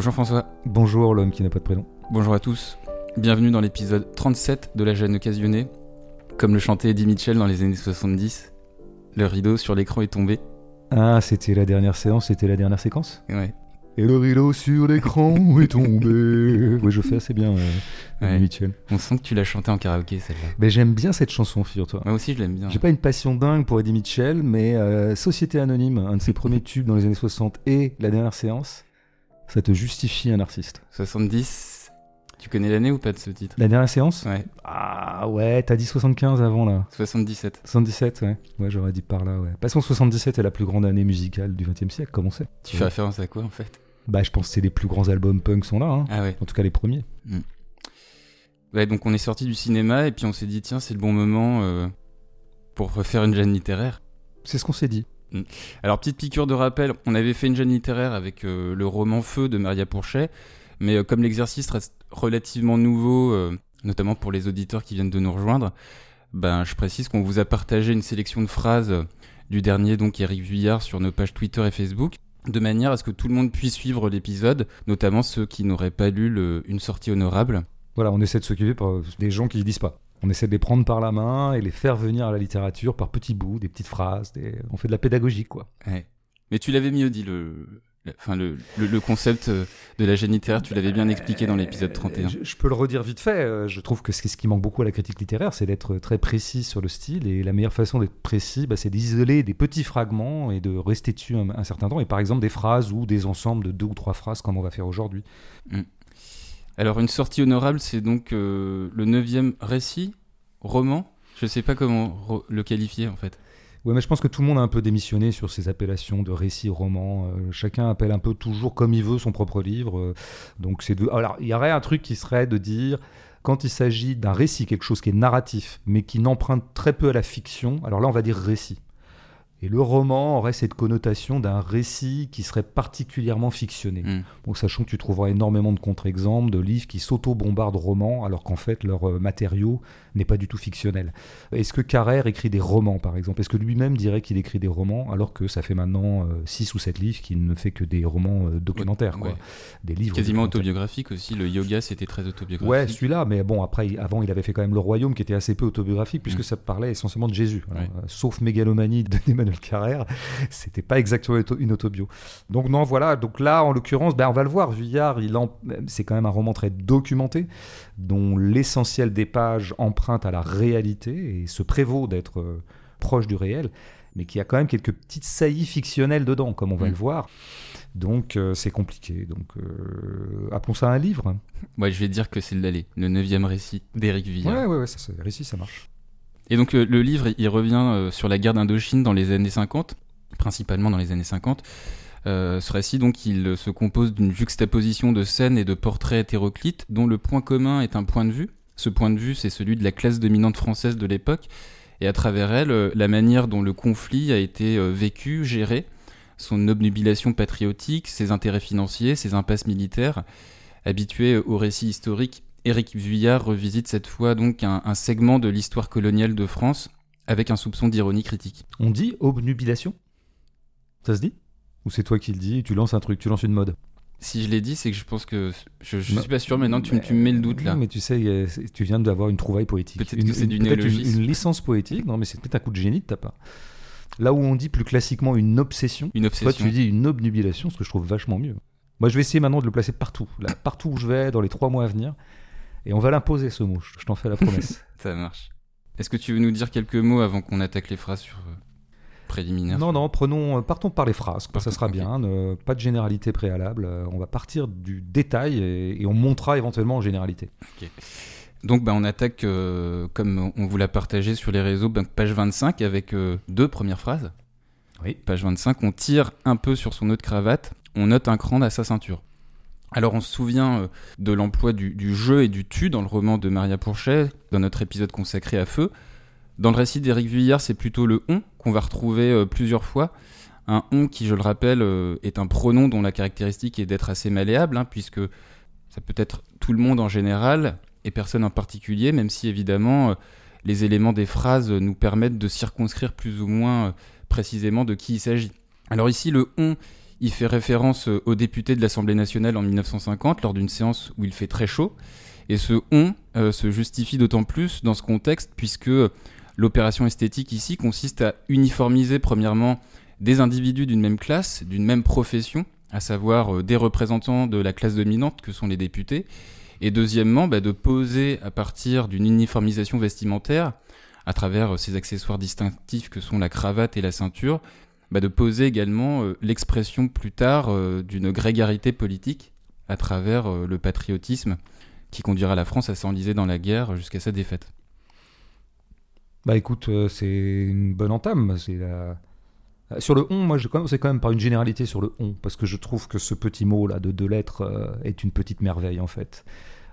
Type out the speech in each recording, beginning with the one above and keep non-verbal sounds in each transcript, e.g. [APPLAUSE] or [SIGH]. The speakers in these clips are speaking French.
Bonjour François. Bonjour l'homme qui n'a pas de prénom. Bonjour à tous. Bienvenue dans l'épisode 37 de La Jeune Occasionnée. Comme le chantait Eddie Mitchell dans les années 70, le rideau sur l'écran est tombé. Ah, c'était la dernière séance, c'était la dernière séquence Ouais. Et le rideau sur l'écran est tombé. [LAUGHS] Oui, je fais assez bien euh, Ouais. Mitchell. On sent que tu l'as chanté en karaoké celle-là. Mais j'aime bien cette chanson, figure-toi. Moi aussi je l'aime bien. J'ai pas une passion dingue pour Eddie Mitchell, mais euh, Société Anonyme, un de ses premiers tubes dans les années 60 et la dernière séance, ça te justifie un artiste. 70, tu connais l'année ou pas de ce titre? La dernière séance? Ouais, Ah ouais, t'as dit 75 avant là. 77. 77, ouais. Ouais, j'aurais dit par là, ouais. Passons 77 est la plus grande année musicale du XXe siècle, comme on sait. Tu fais référence à quoi en fait? Bah, je pense que c'est les plus grands albums punk sont là, hein. Ah ouais. En tout cas, les premiers. Ouais, donc on est sorti du cinéma et puis on s'est dit tiens c'est le bon moment euh, pour refaire une gêne littéraire. C'est ce qu'on s'est dit. Alors, petite piqûre de rappel, on avait fait une jeune littéraire avec euh, le roman Feu de Maria Pourchet, mais euh, comme l'exercice reste relativement nouveau, euh, notamment pour les auditeurs qui viennent de nous rejoindre, ben, je précise qu'on vous a partagé une sélection de phrases du dernier, donc Eric Vuillard, sur nos pages Twitter et Facebook, de manière à ce que tout le monde puisse suivre l'épisode, notamment ceux qui n'auraient pas lu une sortie honorable. Voilà, on essaie de s'occuper des gens qui ne disent pas. On essaie de les prendre par la main et les faire venir à la littérature par petits bouts, des petites phrases. des- On fait de la pédagogie, quoi. Ouais. Mais tu l'avais mieux dit, le, enfin, le, le, le concept euh, de la gêne littéraire, tu l'avais bien expliqué dans l'épisode 31. Je, je peux le redire vite fait. euh, Je trouve que ce qui- ce qui manque beaucoup à la critique littéraire, c'est d'être très précis sur le style. Et la meilleure façon d'être précis, bah, c'est d'isoler des petits fragments et de rester dessus un, un certain temps. Et par exemple, des phrases ou des ensembles de deux ou trois phrases, comme on va faire aujourd'hui. Alors, une sortie honorable, c'est donc euh, le neuvième récit, roman. Je sais pas comment le qualifier en fait. Ouais, mais je pense que tout le monde a un peu démissionné sur ces appellations de récits, romans. Euh, chacun appelle un peu toujours comme il veut son propre livre. Euh, donc c'est de... Alors, il y aurait un truc qui serait de dire, quand il s'agit d'un récit, quelque chose qui est narratif, mais qui n'emprunte très peu à la fiction, alors là, on va dire récit. Et le roman aurait cette connotation d'un récit qui serait particulièrement fictionné. Hmm. Bon, sachant que tu trouveras énormément de contre-exemples de livres qui s'auto-bombardent romans, alors qu'en fait, leur euh, matériau n'est pas du tout fictionnel. Est-ce que Carrère écrit des romans, par exemple? Est-ce que lui-même dirait qu'il écrit des romans, alors que ça fait maintenant 6 ou 7 livres qu'il ne fait que des romans euh, documentaires, quoi? Ouais. Des livres Quasiment documentaires. autobiographique aussi. Le yoga, c'était très autobiographique. Ouais, celui-là, mais bon, après, avant, il avait fait quand même Le Royaume, qui était assez peu autobiographique, puisque Mm. ça parlait essentiellement de Jésus. Alors, Ouais. euh, sauf Mégalomanie de [LAUGHS] Emmanuel Carrère, c'était pas exactement une autobio. Donc, non, voilà. Donc là, en l'occurrence, ben, on va le voir. Vuillard, il en- c'est quand même un roman très documenté, dont l'essentiel des pages emprunte à la réalité et se prévaut d'être euh, proche du réel, mais qui a quand même quelques petites saillies fictionnelles dedans, comme on va Mm. le voir. Donc, euh, c'est compliqué. Donc, euh, appelons ça un livre. Ouais, je vais dire que c'est l'allée, le neuvième récit d'Éric Villard. Ouais, ouais, ouais, ça, ça, réussi, ça marche. Et donc euh, le livre, il revient euh, sur la guerre d'Indochine dans les années 50, principalement dans les années 50. Euh, ce récit, donc, il se compose d'une juxtaposition de scènes et de portraits hétéroclites, dont le point commun est un point de vue. Ce point de vue, c'est celui de la classe dominante française de l'époque, et à travers elle, la manière dont le conflit a été vécu, géré, son obnubilation patriotique, ses intérêts financiers, ses impasses militaires. Habitué au récit historique, Éric Vuillard revisite cette fois donc un, un segment de l'histoire coloniale de France avec un soupçon d'ironie critique. On dit obnubilation? Ça se dit? Ou c'est toi qui le dis et tu lances un truc, tu lances une mode? Si je l'ai dit, c'est que je pense que je, je Bah, suis pas sûr. Maintenant, tu, me- tu me mets le doute là. Non, mais tu sais, euh, tu viens d'avoir une trouvaille poétique. Peut-être que c'est une- du peut-être une, néologisme. une licence poétique, non mais c'est peut-être un coup de génie de ta part. Là où on dit plus classiquement une obsession, Une toi obsession. tu dis une obnubilation, ce que je trouve vachement mieux. Moi je vais essayer maintenant de le placer partout, là, partout où je vais, dans les trois mois à venir. Et on va l'imposer ce mot, je t'en fais la promesse. [LAUGHS] Ça marche. Est-ce que tu veux nous dire quelques mots avant qu'on attaque les phrases sur euh, préliminaires? Non, non, prenons, euh, partons par les phrases, ça sera bien, ne- pas de généralité préalable, euh, on va partir du détail et, et on montera éventuellement en généralité. Donc, bah, on attaque, euh, comme on vous l'a partagé sur les réseaux, bah, page 25 avec euh, deux premières phrases. Oui. Page 25, on tire un peu sur son nœud de cravate, on note un cran à sa ceinture. Alors on se souvient euh, de l'emploi du, du je et du tu dans le roman de Maria Pourchet, dans notre épisode consacré à Feu. Dans le récit d'Éric Vuillard, c'est plutôt le on qu'on va retrouver euh, plusieurs fois. Un on qui, je le rappelle, euh, est un pronom dont la caractéristique est d'être assez malléable, hein, puisque ça peut être tout le monde en général et personne en particulier, même si évidemment les éléments des phrases nous permettent de circonscrire plus ou moins précisément de qui il s'agit. Alors ici, le on, il fait référence aux députés de l'Assemblée nationale en 1950 lors d'une séance où il fait très chaud. Et ce on se justifie d'autant plus dans ce contexte puisque l'opération esthétique ici consiste à uniformiser premièrement des individus d'une même classe, d'une même profession, à savoir euh, des représentants de la classe dominante que sont les députés, et deuxièmement bah, de poser à partir d'une uniformisation vestimentaire, à travers euh, ces accessoires distinctifs que sont la cravate et la ceinture, bah, de poser également euh, l'expression plus tard d'une grégarité politique à travers le patriotisme qui conduira la France à s'enliser dans la guerre jusqu'à sa défaite. Bah écoute, c'est une bonne entame. C'est la euh, sur le on, moi, je commence quand même par une généralité sur le on, parce que je trouve que ce petit mot là de deux lettres euh, est une petite merveille en fait.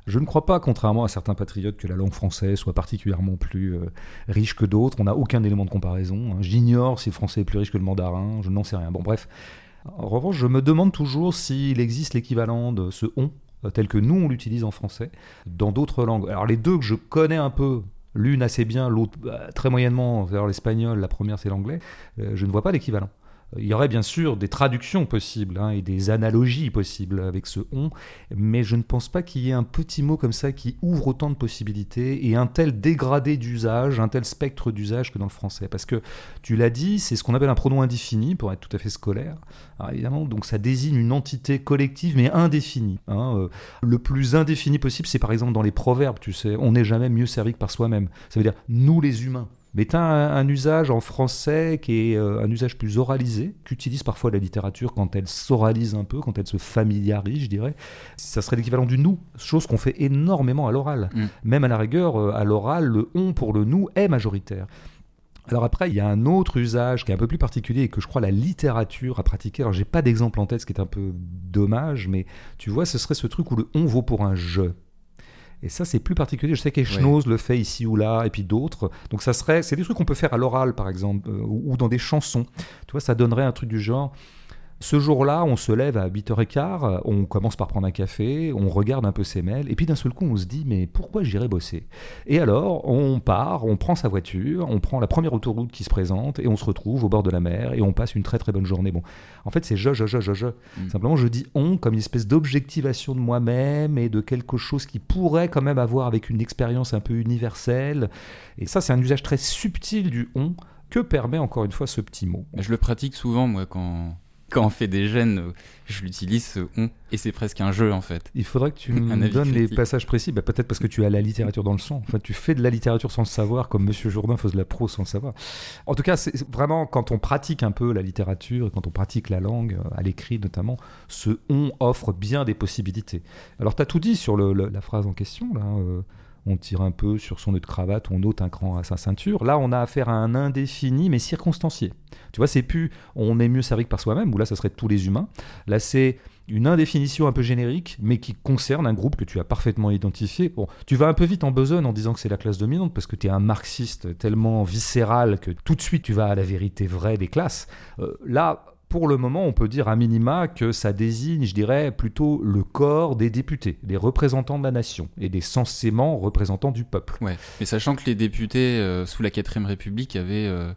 Je ne crois pas, contrairement à certains patriotes, que la langue française soit particulièrement plus euh, riche que d'autres. On n'a aucun élément de comparaison. Hein. J'ignore si le français est plus riche que le mandarin. Je n'en sais rien. Bon, bref. En revanche, je me demande toujours s'il existe l'équivalent de ce on tel que nous on l'utilise en français dans d'autres langues. Alors les deux que je connais un peu, l'une assez bien, l'autre bah, très moyennement, c'est-à-dire l'espagnol, la première c'est l'anglais, euh, je ne vois pas l'équivalent. Il y aurait bien sûr des traductions possibles hein, et des analogies possibles avec ce on, mais je ne pense pas qu'il y ait un petit mot comme ça qui ouvre autant de possibilités et un tel dégradé d'usage, un tel spectre d'usage que dans le français. Parce que tu l'as dit, c'est ce qu'on appelle un pronom indéfini pour être tout à fait scolaire. évidemment, donc ça désigne une entité collective mais indéfinie. Hein, euh, le plus indéfini possible, c'est par exemple dans les proverbes, tu sais, on n'est jamais mieux servi que par soi-même. Ça veut dire nous les humains mais tu as un, usage en français qui est euh, un usage plus oralisé, qu'utilise parfois la littérature quand elle s'oralise un peu, quand elle se familiarise, je dirais. Ça serait l'équivalent du nous, chose qu'on fait énormément à l'oral. Mm. Même à la rigueur, euh, à l'oral, le on pour le nous est majoritaire. Alors après, il y a un autre usage qui est un peu plus particulier et que je crois la littérature a pratiqué. Alors j'ai pas d'exemple en tête, ce qui est un peu dommage, mais tu vois, ce serait ce truc où le on vaut pour un je. Et ça, c'est plus particulier. Je sais qu'Echnoz le fait ici ou là, et puis d'autres. Donc, ça serait, c'est des trucs qu'on peut faire à l'oral, par exemple, euh, ou dans des chansons. Tu vois, ça donnerait un truc du genre. Ce jour-là, on se lève à 8h15, on commence par prendre un café, on regarde un peu ses mails, et puis d'un seul coup, on se dit, mais pourquoi j'irai bosser? Et alors, on part, on prend sa voiture, on prend la première autoroute qui se présente, et on se retrouve au bord de la mer, et on passe une très très bonne journée. Bon, en fait, c'est je, je, je, je, je. Mm. Simplement, je dis on comme une espèce d'objectivation de moi-même et de quelque chose qui pourrait quand même avoir avec une expérience un peu universelle. Et ça, c'est un usage très subtil du on que permet encore une fois ce petit mot. Je le pratique souvent, moi, quand quand on fait des gènes, je l'utilise ce on, et c'est presque un jeu en fait. Il faudrait que tu me donnes les passages précis, bah, peut-être parce que tu as la littérature dans le sang. Enfin, tu fais de la littérature sans le savoir, comme Monsieur Jourdain faisait de la pro sans le savoir. En tout cas, c'est vraiment quand on pratique un peu la littérature, quand on pratique la langue, à l'écrit notamment, ce on offre bien des possibilités. Alors, tu as tout dit sur la phrase en question, là. Euh, on tire un peu sur son nœud de cravate, on ôte un cran à sa ceinture. Là, on a affaire à un indéfini, mais circonstancié. Tu vois, c'est plus on est mieux servi que par soi-même, ou là, ça serait tous les humains. Là, c'est une indéfinition un peu générique, mais qui concerne un groupe que tu as parfaitement identifié. Bon, tu vas un peu vite en besogne en disant que c'est la classe dominante, parce que tu es un marxiste tellement viscéral que tout de suite tu vas à la vérité vraie des classes. Euh, là, pour le moment, on peut dire à minima que ça désigne, je dirais, plutôt le corps des députés, des représentants de la nation et des censément représentants du peuple. Ouais, mais sachant que les députés euh, sous la 4ème République avaient. Euh,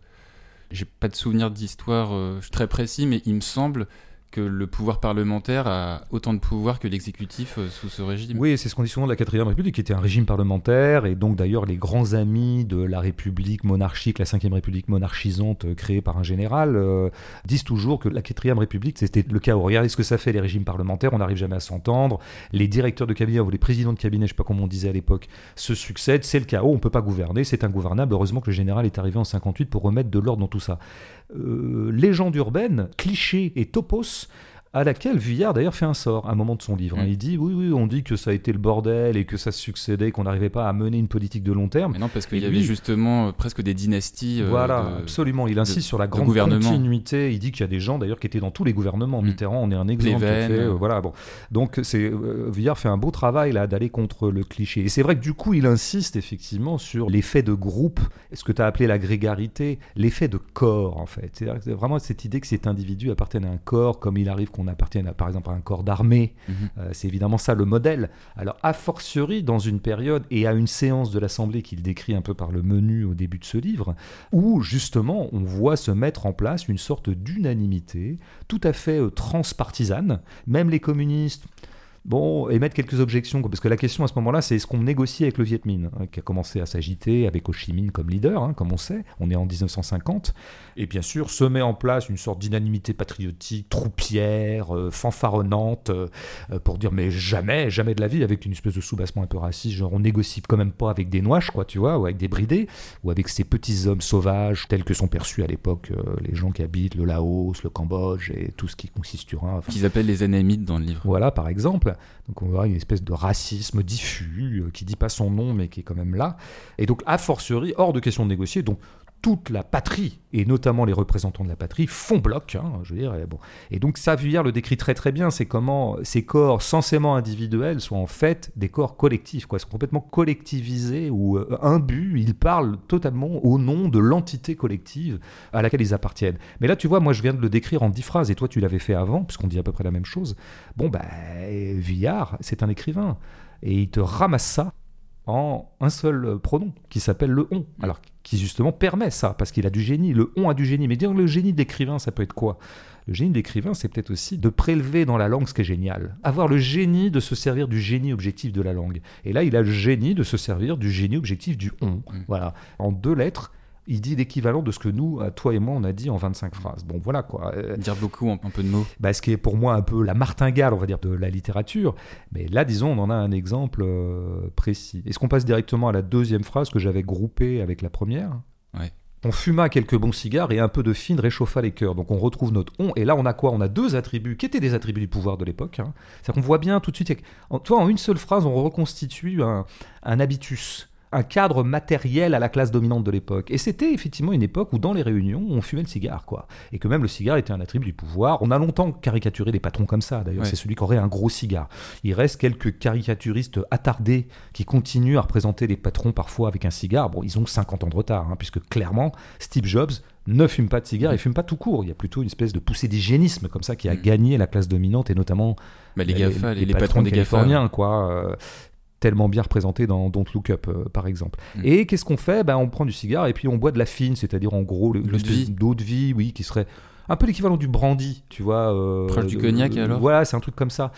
j'ai pas de souvenir d'histoire euh, très précis, mais il me semble que le pouvoir parlementaire a autant de pouvoir que l'exécutif euh, sous ce régime. Oui, c'est ce qu'on dit souvent de la 4 République, qui était un régime parlementaire, et donc d'ailleurs les grands amis de la République monarchique, la 5 République monarchisante euh, créée par un général, euh, disent toujours que la 4 République, c'était le chaos. Regardez ce que ça fait les régimes parlementaires, on n'arrive jamais à s'entendre, les directeurs de cabinet ou les présidents de cabinet, je sais pas comment on disait à l'époque, se succèdent, c'est le chaos, on peut pas gouverner, c'est ingouvernable. Heureusement que le général est arrivé en 58 pour remettre de l'ordre dans tout ça. Légende urbaine, cliché et topos à laquelle Vuillard d'ailleurs fait un sort à un moment de son livre. Hein. Mm. Il dit oui, oui, on dit que ça a été le bordel et que ça se succédait, qu'on n'arrivait pas à mener une politique de long terme. Mais non, parce qu'il y avait justement euh, presque des dynasties. Euh, voilà, absolument. Il insiste sur la grande continuité. Il dit qu'il y a des gens d'ailleurs qui étaient dans tous les gouvernements. Mm. Mitterrand, on est un exemple. Fait, euh, voilà, bon. Donc c'est Vuillard fait un beau travail là d'aller contre le cliché. Et c'est vrai que du coup, il insiste effectivement sur l'effet de groupe, ce que tu as appelé la grégarité, l'effet de corps en fait. C'est vraiment cette idée que cet individu appartient à un corps comme il arrive qu'on appartienne à, par exemple à un corps d'armée. Mhm. Euh, c'est évidemment ça le modèle. Alors, a fortiori, dans une période et à une séance de l'Assemblée qu'il décrit un peu par le menu au début de ce livre, où justement on voit se mettre en place une sorte d'unanimité tout à fait euh, transpartisane. Même les communistes bon, émettre quelques objections, parce que la question à ce moment-là, c'est est-ce qu'on négocie avec le Viet Minh, hein, qui a commencé à s'agiter avec Ho Chi Minh comme leader, hein, comme on sait, on est en 1950, et bien sûr se met en place une sorte d'unanimité patriotique, troupière, euh, fanfaronnante, euh, pour dire mais jamais, jamais de la vie, avec une espèce de soubassement un peu raciste, genre on négocie quand même pas avec des noiches, quoi, tu vois, ou avec des bridés, ou avec ces petits hommes sauvages, tels que sont perçus à l'époque euh, les gens qui habitent le Laos, le Cambodge, et tout ce qui consistera... enfin, Qu'ils appellent les anamites dans le livre. voilà, par exemple. Donc on voit une espèce de racisme diffus euh, qui dit pas son nom mais qui est quand même là. Et donc a fortiori, hors de question de négocier. Donc toute la patrie et notamment les représentants de la patrie font bloc. hein, je veux dire. Et, bon. et donc Savuillard le décrit très très bien. C'est comment ces corps censément individuels sont en fait des corps collectifs, quoi, sont complètement collectivisés ou euh, imbus. Ils parlent totalement au nom de l'entité collective à laquelle ils appartiennent. Mais là, tu vois, moi, je viens de le décrire en dix phrases, et toi, tu l'avais fait avant, puisqu'on dit à peu près la même chose. Bon, ben, Villard, c'est un écrivain, et il te ramasse ça en un seul euh, pronom, qui s'appelle le on. Alors, qui justement permet ça, parce qu'il a du génie. Le on a du génie. Mais dire le génie d'écrivain, ça peut être quoi? Le génie d'écrivain, c'est peut-être aussi de prélever dans la langue ce qui est génial. Avoir le génie de se servir du génie objectif de la langue. Et là, il a le génie de se servir du génie objectif du on. Voilà. En deux lettres, il dit l'équivalent de ce que nous, à toi et moi, on a dit en 25 phrases. Bon, voilà quoi. Euh, Dire beaucoup en un peu de mots. bah, ce qui est pour moi un peu la martingale, on va dire, de la littérature. Mais là, disons, on en a un exemple euh, précis. Est-ce qu'on passe directement à la deuxième phrase que j'avais groupée avec la première? Ouais. On fuma quelques bons cigares et un peu de fine réchauffa les cœurs. Donc on retrouve notre on. Et là, on a quoi? On a deux attributs qui étaient des attributs du pouvoir de l'époque. hein. C'est-à-dire qu'on voit bien tout de suite. En, tu vois, en une seule phrase, on reconstitue un, un habitus un cadre matériel à la classe dominante de l'époque. Et c'était effectivement une époque où dans les réunions, on fumait le cigare, quoi. Et que même le cigare était un attribut du pouvoir. On a longtemps caricaturé des patrons comme ça, d'ailleurs. Ouais. C'est celui qui aurait un gros cigare. Il reste quelques caricaturistes attardés qui continuent à représenter les patrons parfois avec un cigare. Bon, ils ont 50 ans de retard, hein, puisque clairement, Steve Jobs ne fume pas de cigare, il fume pas tout court. Il y a plutôt une espèce de poussée d'hygiénisme comme ça qui a Mm. gagné la classe dominante et notamment Bah, les GAFA, les, les patrons des GAFA. californiens, quoi. Tellement bien représentés dans Don't Look Up, euh, par exemple. Mm. Et qu'est-ce qu'on fait? Ben, On prend du cigare et puis on boit de la fine, c'est-à-dire en gros le- L'eau de de vie, oui, qui serait un peu l'équivalent du brandy, tu vois. euh, Proche du cognac, alors? Voilà, c'est un truc comme ça.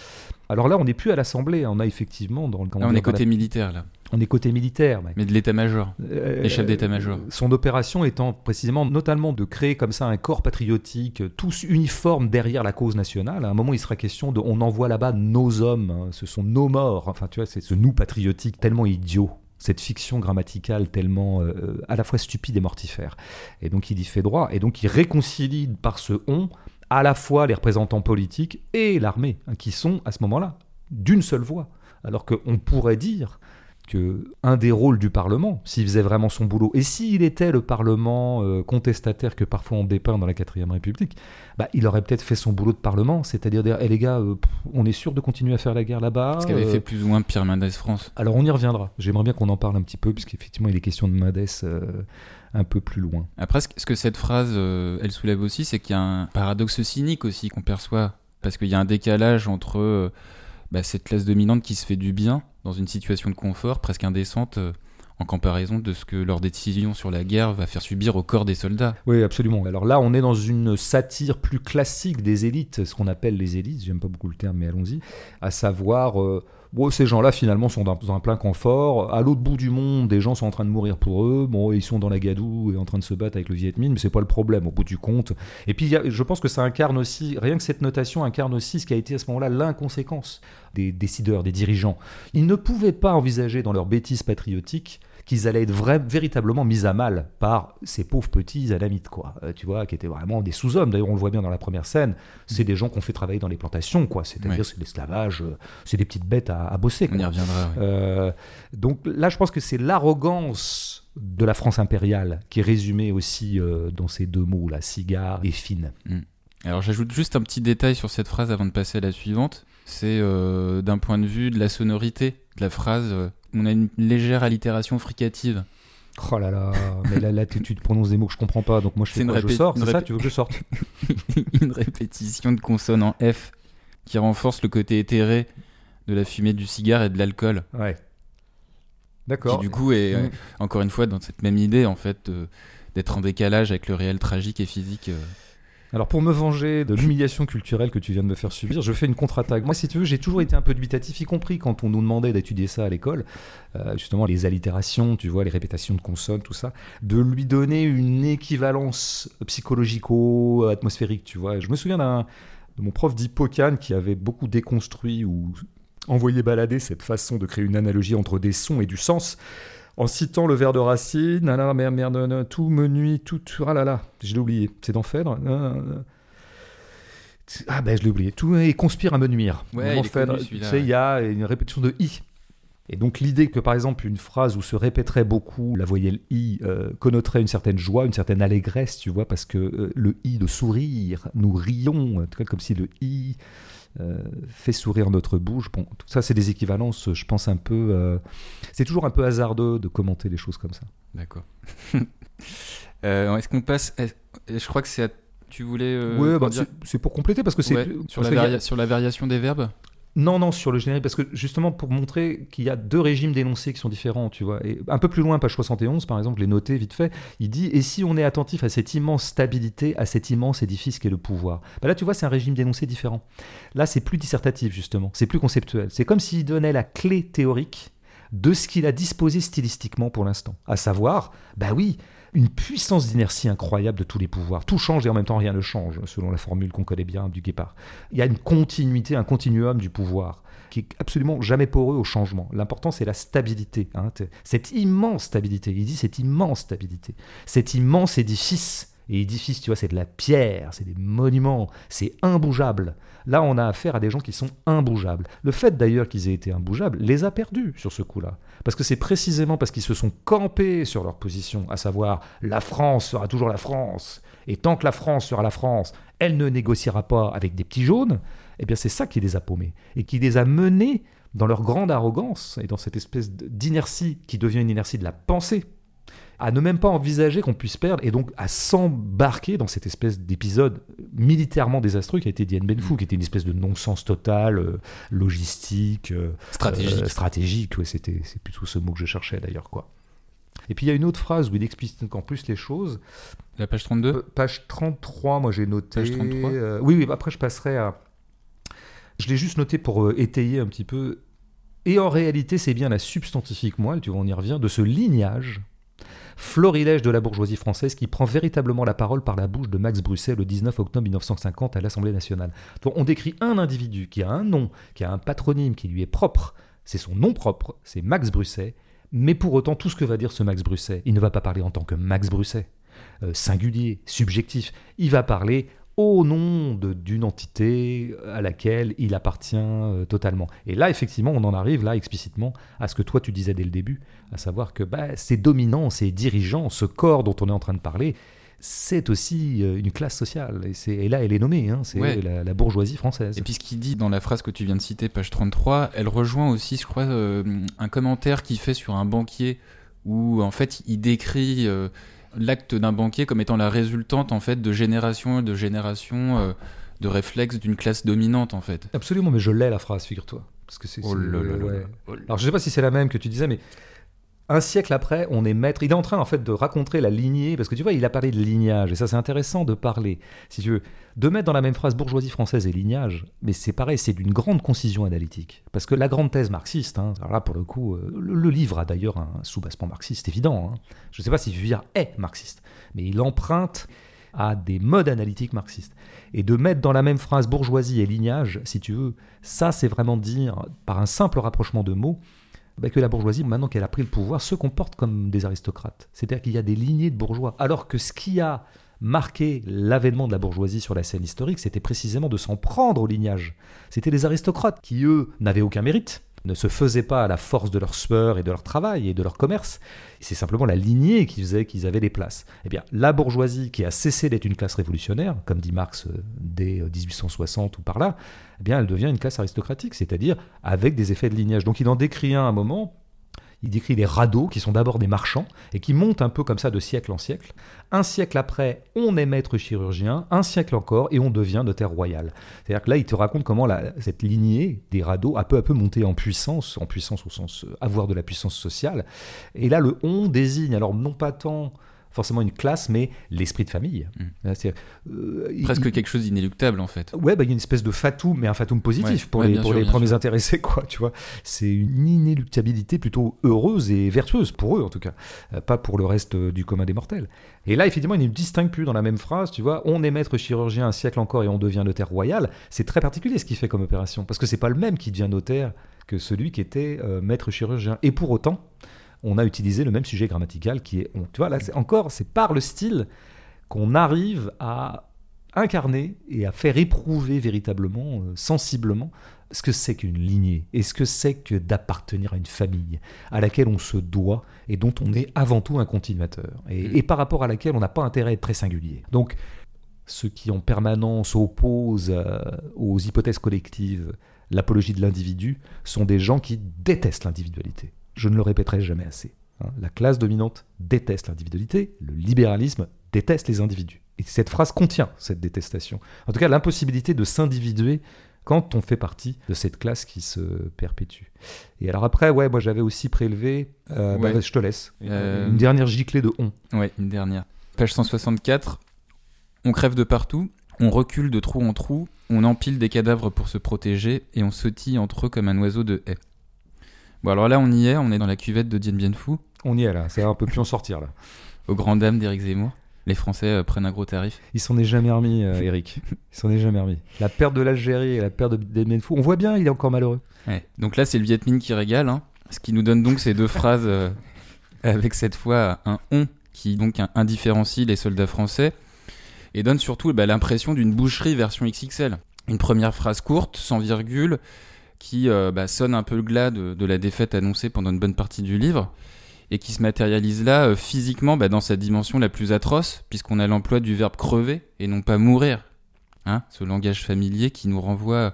Alors là, on n'est plus à l'Assemblée, on a effectivement dans le. Là, on est côté militaire, là. On est côté militaire. mais- Mais de l'état-major. euh, Les chefs d'état-major. Son opération étant précisément, notamment, de créer comme ça un corps patriotique, euh, tous uniformes derrière la cause nationale. À un moment, il sera question de, on envoie là-bas nos hommes, hein, ce sont nos morts. Enfin, tu vois, c'est ce nous patriotique tellement idiot. Cette fiction grammaticale tellement euh, à la fois stupide et mortifère. Et donc, il y fait droit. Et donc, il réconcilie par ce on à la fois les représentants politiques et l'armée, hein, qui sont à ce moment-là d'une seule voix. Alors qu'on pourrait dire que un des rôles du Parlement, s'il faisait vraiment son boulot, et s'il était le Parlement euh, contestataire que parfois on dépeint dans la 4ème République, bah, il aurait peut-être fait son boulot de Parlement, c'est-à-dire dire, Eh, les gars, euh, on est sûr de continuer à faire la guerre là-bas Ce qu'avait euh, fait plus ou moins Pierre Mendès France. Alors on y reviendra. J'aimerais bien qu'on en parle un petit peu, puisqu'effectivement il est question de Mendes euh, un peu plus loin. Après, ce que cette phrase, elle soulève aussi, c'est qu'il y a un paradoxe cynique aussi qu'on perçoit. Parce qu'il y a un décalage entre bah, cette classe dominante qui se fait du bien dans une situation de confort presque indécente euh, en comparaison de ce que leur décision sur la guerre va faire subir au corps des soldats. Oui, absolument. Alors là, on est dans une satire plus classique des élites, ce qu'on appelle les élites, j'aime pas beaucoup le terme, mais allons-y, à savoir, euh, bon, ces gens-là finalement sont dans, un plein confort, à l'autre bout du monde, des gens sont en train de mourir pour eux, bon, ils sont dans la gadoue et en train de se battre avec le Viet Minh, mais c'est pas le problème au bout du compte. Et puis, je pense que ça incarne aussi, rien que cette notation incarne aussi ce qui a été à ce moment-là l'inconséquence des décideurs, des dirigeants. Ils ne pouvaient pas envisager dans leur bêtise patriotique qu'ils allaient être vra- véritablement mis à mal par ces pauvres petits adamites, quoi. Euh, tu vois, qui étaient vraiment des sous-hommes. D'ailleurs, on le voit bien dans la première scène. C'est des gens qu'on fait travailler dans les plantations, quoi. C'est-à-dire, c'est de l'esclavage, euh, c'est des petites bêtes à, à bosser, On y quoi. reviendra. ouais. Euh, donc là, je pense que c'est l'arrogance de la France impériale qui est résumée aussi euh, dans ces deux mots, là, cigare et fine. Alors j'ajoute juste un petit détail sur cette phrase avant de passer à la suivante. C'est euh, d'un point de vue de la sonorité de la phrase, euh, on a une légère allitération fricative Oh là là, mais là, là tu, tu prononces des mots que je comprends pas, donc moi je fais quoi Je sors, c'est ça Tu veux que je sorte? [LAUGHS] Une répétition de consonnes en F qui renforce le côté éthéré de la fumée du cigare et de l'alcool. Ouais. Qui D'accord. du coup est, euh, Mm. encore une fois, dans cette même idée, en fait, euh, d'être en décalage avec le réel tragique et physique. Alors pour me venger de l'humiliation culturelle que tu viens de me faire subir, je fais une contre-attaque. Moi, si tu veux, j'ai toujours été un peu dubitatif, y compris quand on nous demandait d'étudier ça à l'école, euh, justement les allitérations, tu vois, les répétations de consonnes, tout ça, de lui donner une équivalence psychologico-atmosphérique, tu vois. Je me souviens d'un de mon prof d'hippocane qui avait beaucoup déconstruit ou envoyé balader cette façon de créer une analogie entre des sons et du sens en citant le vers de Racine, ah merde, merde, tout me nuit, tout, tout- ah là là, je l'ai oublié, c'est dans Phèdre. Ah, Ah ben je l'ai oublié, tout et conspire à me nuire. Ouais, il Phèdre, tu sais, il y a une répétition de i. Et donc l'idée que par exemple une phrase où se répéterait beaucoup la voyelle i euh, connoterait une certaine joie, une certaine allégresse, tu vois, parce que euh, le i de sourire, nous rions, en tout cas comme si le i fait sourire notre bouche. Bon, tout ça c'est des équivalences, je pense un peu. euh, c'est toujours un peu hasardeux de commenter les choses comme ça. D'accord. [LAUGHS] Euh, Est-ce qu'on passe Je crois que c'est. à- Tu voulais. euh, pour bah, dire- c'est- pour compléter parce que c'est Ouais, sur, la a- sur la variation des verbes? Non, non, sur le générique, parce que justement pour montrer qu'il y a deux régimes d'énoncés qui sont différents, tu vois. Et un peu plus loin, page 71, par exemple, l'ai noté vite fait, il dit Et si on est attentif à cette immense stabilité, à cet immense édifice qu'est le pouvoir? Bah Là, tu vois, c'est un régime d'énoncé différent. Là, c'est plus dissertatif, justement, c'est plus conceptuel. C'est comme s'il donnait la clé théorique de ce qu'il a disposé stylistiquement pour l'instant. À savoir, bah oui, une puissance d'inertie incroyable de tous les pouvoirs. Tout change et en même temps rien ne change, selon la formule qu'on connaît bien du Guépard. Il y a une continuité, un continuum du pouvoir qui est absolument jamais poreux au changement. L'important, c'est la stabilité. hein. Cette immense stabilité. Il dit cette immense stabilité. Cet immense édifice. Et édifice, tu vois, c'est de la pierre, c'est des monuments, c'est imbougeable. Là, on a affaire à des gens qui sont imbougeables. Le fait d'ailleurs qu'ils aient été imbougeables les a perdus sur ce coup-là. Parce que c'est précisément parce qu'ils se sont campés sur leur position, à savoir la France sera toujours la France, et tant que la France sera la France, elle ne négociera pas avec des petits jaunes, eh bien c'est ça qui les a paumés, et qui les a menés dans leur grande arrogance, et dans cette espèce d'inertie qui devient une inertie de la pensée, à ne même pas envisager qu'on puisse perdre, et donc à s'embarquer dans cette espèce d'épisode militairement désastreux qui a été Dien Bien Phu, qui était une espèce de non-sens total, euh, logistique, euh, euh, stratégique, ouais, c'était, c'est plutôt ce mot que je cherchais d'ailleurs. quoi. Et puis il y a une autre phrase où il explicite encore plus les choses. La page 32 Euh, page 33, moi j'ai noté. Page 33. euh, oui, oui, après je passerai à. Je l'ai juste noté pour euh, étayer un petit peu. Et en réalité, c'est bien la substantifique moelle, tu vois, on y revient, de ce lignage florilège de la bourgeoisie française qui prend véritablement la parole par la bouche de Max Brusset le 19 octobre 1950 à l'Assemblée nationale. On décrit un individu qui a un nom, qui a un patronyme qui lui est propre, c'est son nom propre, c'est Max Brusset, mais pour autant, tout ce que va dire ce Max Brusset, il ne va pas parler en tant que Max Brusset, euh, singulier, subjectif, il va parler au nom d'une entité à laquelle il appartient euh, totalement. Et là, effectivement, on en arrive là explicitement à ce que toi tu disais dès le début, à savoir que bah, ces dominants, ces dirigeants, ce corps dont on est en train de parler, c'est aussi euh, une classe sociale. Et, c'est- et là, elle est nommée, hein, c'est Ouais. la, la bourgeoisie française. Et puis ce qu'il dit dans la phrase que tu viens de citer, page 33, elle rejoint aussi, je crois, euh, un commentaire qu'il fait sur un banquier où en fait il décrit euh, l'acte d'un banquier comme étant la résultante en fait de génération et de génération euh, de réflexes d'une classe dominante en fait. Absolument, mais je l'ai la phrase, figure-toi. Parce que c'est, Oh ouais. Oh. Alors je sais pas si c'est la même que tu disais, mais un siècle après, on est maître. Il est en train en fait de raconter la lignée, parce que tu vois, il a parlé de lignage, et ça c'est intéressant de parler, si tu veux, de mettre dans la même phrase bourgeoisie française et lignage, mais c'est pareil, c'est d'une grande concision analytique. Parce que la grande thèse marxiste, hein, alors là pour le coup, euh, le, livre a d'ailleurs un sous-bassement marxiste évident. hein. Je ne sais pas si Vuillard est marxiste, mais il emprunte à des modes analytiques marxistes. Et de mettre dans la même phrase bourgeoisie et lignage, si tu veux, ça c'est vraiment dire, par un simple rapprochement de mots, bah, que la bourgeoisie, maintenant qu'elle a pris le pouvoir, se comporte comme des aristocrates. C'est-à-dire qu'il y a des lignées de bourgeois. Alors que ce qui a marqué l'avènement de la bourgeoisie sur la scène historique, c'était précisément de s'en prendre au lignage. C'était les aristocrates qui, eux, n'avaient aucun mérite, ne se faisaient pas à la force de leur sueur et de leur travail et de leur commerce. C'est simplement la lignée qui faisait qu'ils avaient des places. Eh bien, la bourgeoisie qui a cessé d'être une classe révolutionnaire, comme dit Marx euh, dès euh, 1860 ou par là, eh bien, elle devient une classe aristocratique, c'est-à-dire avec des effets de lignage. Donc il en décrit un moment. Il décrit les radeaux qui sont d'abord des marchands et qui montent un peu comme ça de siècle en siècle. Un siècle après, on est maître chirurgien, un siècle encore et on devient notaire royal. C'est-à-dire que là, il te raconte comment cette lignée des radeaux a peu à peu monté en puissance, en puissance au sens euh, avoir de la puissance sociale. Et là, le on désigne alors non pas tant forcément une classe, mais l'esprit de famille. Mm. Euh, Presque quelque chose d'inéluctable en fait. Ouais, bah, il y a une espèce de fatum, mais un fatum positif pour les, pour les premiers intéressés, quoi. Tu vois, c'est une inéluctabilité plutôt heureuse et vertueuse pour eux en tout cas, euh, pas pour le reste du commun des mortels. Et là, effectivement, il ne distingue plus dans la même phrase, tu vois, on est maître chirurgien un siècle encore et on devient notaire royal. C'est très particulier ce qu'il fait comme opération, parce que c'est pas le même qui devient notaire que celui qui était euh, maître chirurgien. Et pour autant, on a utilisé le même sujet grammatical qui est on. Tu vois, là, c'est encore, c'est par le style qu'on arrive à incarner et à faire éprouver véritablement, euh, sensiblement, ce que c'est qu'une lignée et ce que c'est que d'appartenir à une famille à laquelle on se doit et dont on est avant tout un continuateur et, mm. par rapport à laquelle on n'a pas intérêt à être très singulier. Donc, ceux qui en permanence opposent euh, aux hypothèses collectives l'apologie de l'individu sont des gens qui détestent l'individualité. Je ne le répéterai jamais assez. Hein. La classe dominante déteste l'individualité, le libéralisme déteste les individus. Et cette phrase contient cette détestation. En tout cas, l'impossibilité de s'individuer quand on fait partie de cette classe qui se perpétue. Et alors après, ouais, moi j'avais aussi prélevé, euh, bah, je te laisse, euh, une dernière giclée de on. Ouais, une dernière. Page 164, on crève de partout, on recule de trou en trou, on empile des cadavres pour se protéger et on sautille entre eux comme un oiseau de haie. Bon, alors là, on y est, on est dans la cuvette de Dien Bien Phu. On y est là, c'est un peu plus en sortir là. [LAUGHS] Au grand dame d'Éric Zemmour. Les Français euh, prennent un gros tarif. Ils s'en est jamais remis, euh, [LAUGHS] Eric. Ils s'en est jamais remis. La perte de l'Algérie et la perte de Dien Bien Phu, on voit bien, il est encore malheureux. Ouais. Donc là, c'est le Viet Minh qui régale, hein. ce qui nous donne donc ces deux phrases euh, [LAUGHS] avec cette fois un on qui donc indifférencie les soldats français et donne surtout bah, l'impression d'une boucherie version XXL. Une première phrase courte, sans virgule, qui euh, bah, sonne un peu le glas de, la défaite annoncée pendant une bonne partie du livre, et qui se matérialise là euh, physiquement bah, dans sa dimension la plus atroce, puisqu'on a l'emploi du verbe crever et non pas mourir. Hein, ce langage familier qui nous renvoie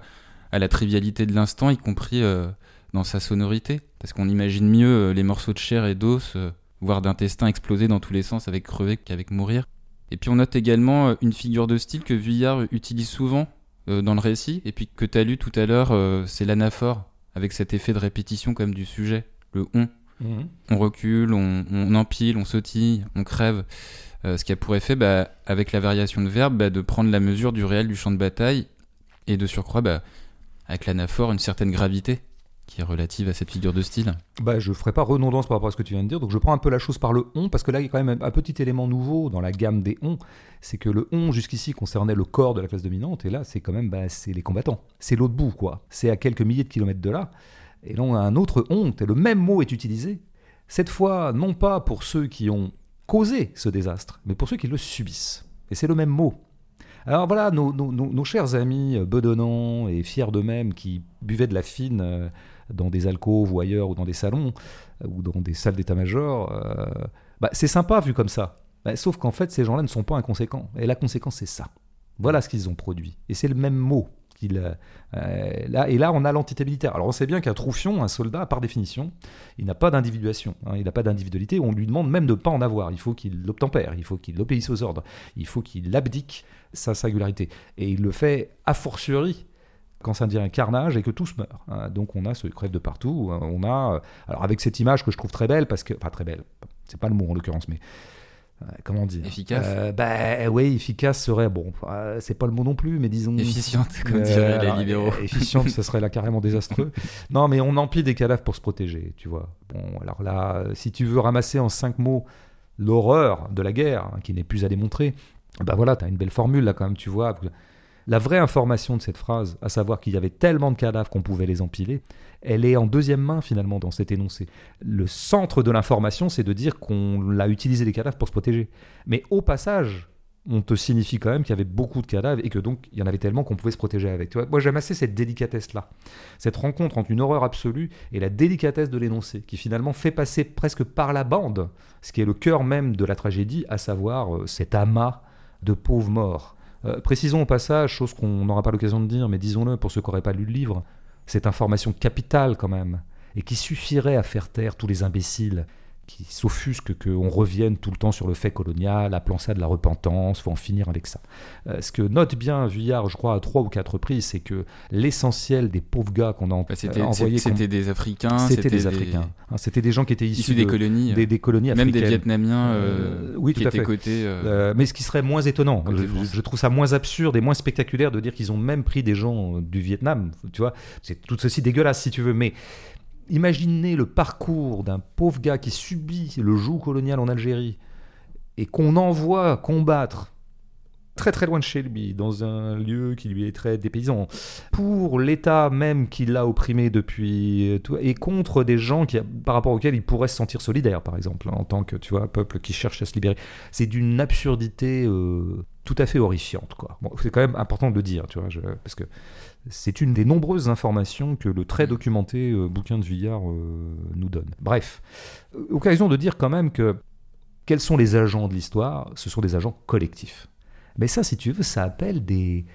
à la trivialité de l'instant, y compris euh, dans sa sonorité, parce qu'on imagine mieux les morceaux de chair et d'os, voire d'intestin exploser dans tous les sens avec crever qu'avec mourir. Et puis on note également une figure de style que Vuillard utilise souvent dans le récit, et puis que tu as lu tout à l'heure, euh, c'est l'anaphore, avec cet effet de répétition comme du sujet, le on. Mhm. On recule, on, empile, on sautille, on crève. Euh, ce qui a pour effet, bah, avec la variation de verbe, bah, de prendre la mesure du réel du champ de bataille, et de surcroît, bah, avec l'anaphore, une certaine gravité qui est relative à cette figure de style bah, Je ne ferai pas redondance par rapport à ce que tu viens de dire, donc je prends un peu la chose par le on, parce que là, il y a quand même un petit élément nouveau dans la gamme des on, c'est que le on jusqu'ici concernait le corps de la classe dominante, et là, c'est quand même bah, les combattants. C'est l'autre bout, quoi. C'est à quelques milliers de kilomètres de là. Et là, on a un autre on, et le même mot est utilisé, cette fois, non pas pour ceux qui ont causé ce désastre, mais pour ceux qui le subissent. Et c'est le même mot. Alors voilà, nos, nos chers amis euh, bedonnants et fiers d'eux-mêmes qui buvaient de la fine euh, dans des alcôves ou ailleurs, ou dans des salons, euh, ou dans des salles d'état-major, euh, bah, c'est sympa vu comme ça. Bah, sauf qu'en fait, ces gens-là ne sont pas inconséquents. Et la conséquence, c'est ça. Voilà ce qu'ils ont produit. Et c'est le même mot. qu'il euh, là, et là, on a l'entité militaire. Alors, on sait bien qu'un troufion, un soldat, par définition, il n'a pas d'individuation, hein. il n'a pas d'individualité. On lui demande même de ne pas en avoir. Il faut qu'il l'obtempère, il faut qu'il obéisse aux ordres, il faut qu'il abdique sa singularité. Et il le fait a fortiori quand ça devient un carnage et que tous meurent. Hein. Donc on a ce crève de partout. Hein. On a, euh, alors avec cette image que je trouve très belle, parce que, enfin très belle, c'est pas le mot en l'occurrence, mais euh, comment dire? Efficace. Euh, bah oui, efficace serait bon. c'est pas le mot non plus, mais disons. Efficiente, comme diraient les libéraux. [LAUGHS] Efficiente, ça serait là carrément désastreux. non, mais on empile des cadavres pour se protéger, tu vois. Bon, alors là, si tu veux ramasser en cinq mots l'horreur de la guerre, hein, qui n'est plus à démontrer, bah voilà, tu as une belle formule là quand même, tu vois. La vraie information de cette phrase, à savoir qu'il y avait tellement de cadavres qu'on pouvait les empiler, elle est en deuxième main finalement dans cet énoncé. Le centre de l'information, c'est de dire qu'on a utilisé les cadavres pour se protéger. Mais au passage, on te signifie quand même qu'il y avait beaucoup de cadavres et que donc il y en avait tellement qu'on pouvait se protéger avec. Moi j'aime assez cette délicatesse-là, cette rencontre entre une horreur absolue et la délicatesse de l'énoncé, qui finalement fait passer presque par la bande ce qui est le cœur même de la tragédie, à savoir euh, cet amas de pauvres morts euh, précisons au passage, chose qu'on n'aura pas l'occasion de dire, mais disons-le pour ceux qui n'auraient pas lu le livre, cette information capitale quand même, et qui suffirait à faire taire tous les imbéciles qui s'offusque qu'on revienne tout le temps sur le fait colonial, appelant ça de la repentance, faut en finir avec ça. Euh, ce que note bien Vuillard, je crois, à trois ou quatre reprises, c'est que l'essentiel des pauvres gars qu'on a bah, c'était, envoyés... C'était des Africains. C'était des, Africains. Hein, c'était des gens qui étaient issus, des colonies. Des, colonies Même des Vietnamiens euh, oui, qui tout à étaient cotés. Euh, mais ce qui serait moins étonnant, je, trouve ça moins absurde et moins spectaculaire de dire qu'ils ont même pris des gens du Vietnam, tu vois. C'est tout ceci dégueulasse si tu veux, mais imaginez le parcours d'un pauvre gars qui subit le joug colonial en Algérie et qu'on envoie combattre très très loin de chez lui, dans un lieu qui lui est très dépaysant, pour l'État même qui l'a opprimé depuis, euh, et contre des gens qui, par rapport auxquels il pourrait se sentir solidaire, par exemple, en tant que tu vois peuple qui cherche à se libérer. C'est d'une absurdité euh, tout à fait horrifiante, quoi. c'est quand même important de le dire, tu vois, parce que c'est une des nombreuses informations que le très documenté euh, bouquin de Vuillard nous donne. Bref, occasion de dire quand même que quels sont les agents de l'histoire Ce sont des agents collectifs. Mais ça, si tu veux, ça appelle des,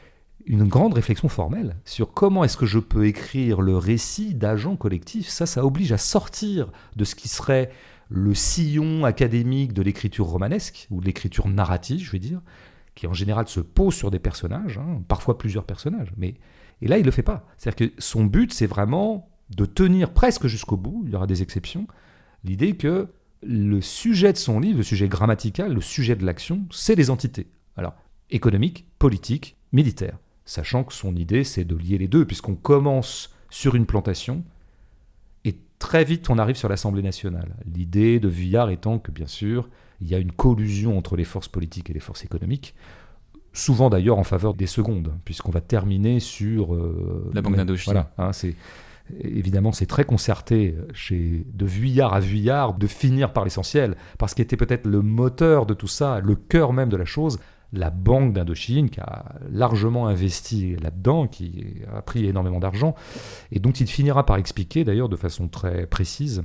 une grande réflexion formelle sur comment est-ce que je peux écrire le récit d'agents collectifs. Ça, ça oblige à sortir de ce qui serait le sillon académique de l'écriture romanesque, ou de l'écriture narrative, je vais dire, qui en général se pose sur des personnages, hein, parfois plusieurs personnages. Mais, et là, il ne le fait pas. C'est-à-dire que son but, c'est vraiment de tenir presque jusqu'au bout, il y aura des exceptions, l'idée que le sujet de son livre, le sujet grammatical, le sujet de l'action, c'est les entités. Alors, économique, politique, militaire. Sachant que son idée, c'est de lier les deux, puisqu'on commence sur une plantation, et très vite on arrive sur l'Assemblée nationale. L'idée de Vuillard étant que, bien sûr, il y a une collusion entre les forces politiques et les forces économiques, souvent d'ailleurs en faveur des secondes, puisqu'on va terminer sur... Euh, la Banque d'Indochine. Voilà, hein, c'est... Évidemment, c'est très concerté chez de Vuillard à Vuillard de finir par l'essentiel, parce qu'il était peut-être le moteur de tout ça, le cœur même de la chose, la Banque d'Indochine, qui a largement investi là-dedans, qui a pris énormément d'argent, et dont il finira par expliquer, d'ailleurs de façon très précise,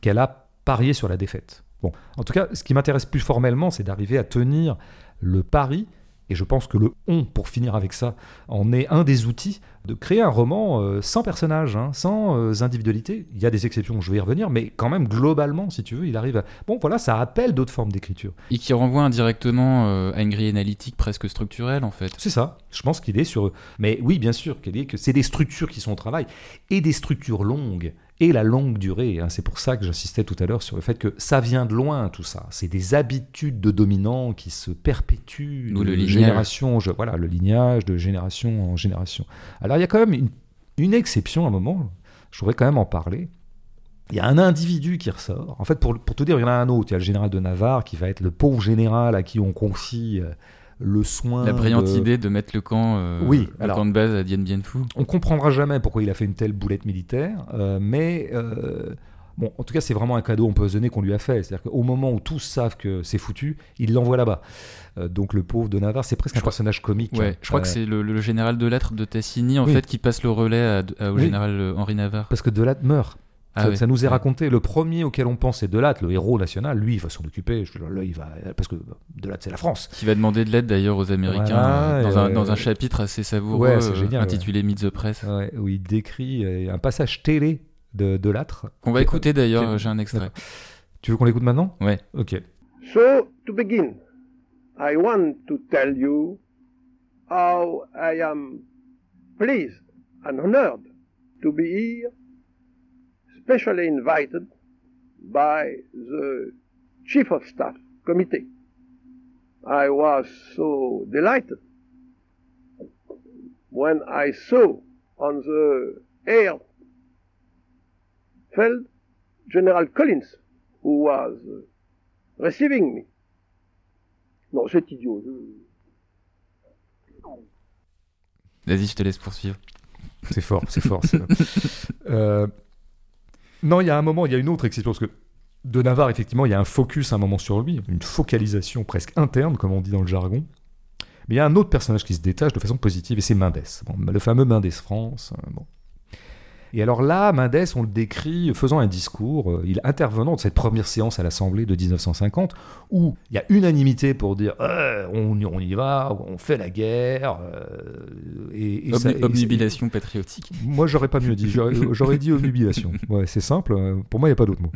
qu'elle a parié sur la défaite. Bon, en tout cas, ce qui m'intéresse plus formellement, c'est d'arriver à tenir le pari et je pense que le on, pour finir avec ça, en est un des outils de créer un roman euh, sans personnage, hein, sans euh, individualité. Il y a des exceptions, je vais y revenir, mais quand même, globalement, si tu veux, il arrive à... Bon, voilà, ça appelle d'autres formes d'écriture. Et qui renvoie indirectement euh, à une grille analytique presque structurelle, en fait. C'est ça. Je pense qu'il est sur... Mais oui, bien sûr, qu'il est que c'est des structures qui sont au travail, et des structures longues et la longue durée. Hein. C'est pour ça que j'insistais tout à l'heure sur le fait que ça vient de loin, tout ça. C'est des habitudes de dominants qui se perpétuent de le génération, voilà, le lignage de génération en génération. Alors il y a quand même une, exception à un moment, je voudrais quand même en parler. Il y a un individu qui ressort. En fait, pour, pour te dire, il y en a un autre. Il y a le général de Navarre qui va être le pauvre général à qui on confie euh, le soin. La brillante idée de mettre le camp, euh, oui, le camp de base à Dien Bien Phu. On comprendra jamais pourquoi il a fait une telle boulette militaire, euh, mais euh, bon, en tout cas, c'est vraiment un cadeau empoisonné qu'on lui a fait. C'est-à-dire qu'au moment où tous savent que c'est foutu, il l'envoie là-bas. donc le pauvre de Navarre, c'est presque un personnage comique. Ouais, je crois que c'est le, général de lettres de Tassigny en fait qui passe le relais au général Henri Navarre. Parce que de Lattre meurt. Ah ça, nous est raconté. Le premier auquel on pense, c'est Delatte, le héros national. Lui, il va s'en occuper. Là, il va, parce que Delatte, c'est la France. Qui va demander de l'aide d'ailleurs aux Américains euh, dans, un, dans, un, chapitre assez savoureux euh, intitulé Meet the Press. où il décrit euh, un passage télé de Delatte. Qu'on va écouter d'ailleurs, j'ai un extrait. Tu veux qu'on l'écoute maintenant? Ouais. Ok. So, to begin, I want to tell you how I am pleased and honored to be here specially invited by the Chief of Staff Committee. I was so delighted when I saw on the airfield General Collins, who was receiving me. Non, c'est idiot. Vas-y, je te laisse poursuivre. C'est fort, c'est fort. [LAUGHS] euh, Non, il y a un moment, il y a une autre exception, parce que de Navarre, effectivement, il y a un focus un moment sur lui, une focalisation presque interne, comme on dit dans le jargon. Mais il y a un autre personnage qui se détache de façon positive, et c'est Mendes, le fameux Mendes France. Euh, bon. Et alors là, Mendes, on le décrit faisant un discours, euh, il intervenant de cette première séance à l'Assemblée de 1950, où il y a unanimité pour dire euh, on, on, y va, on fait la guerre. Euh, et, et, ça, obnubilation patriotique. Moi, j'aurais pas mieux dit. J'aurais dit obnubilation. [LAUGHS] Ouais, c'est simple. Pour moi, il n'y a pas d'autre mot.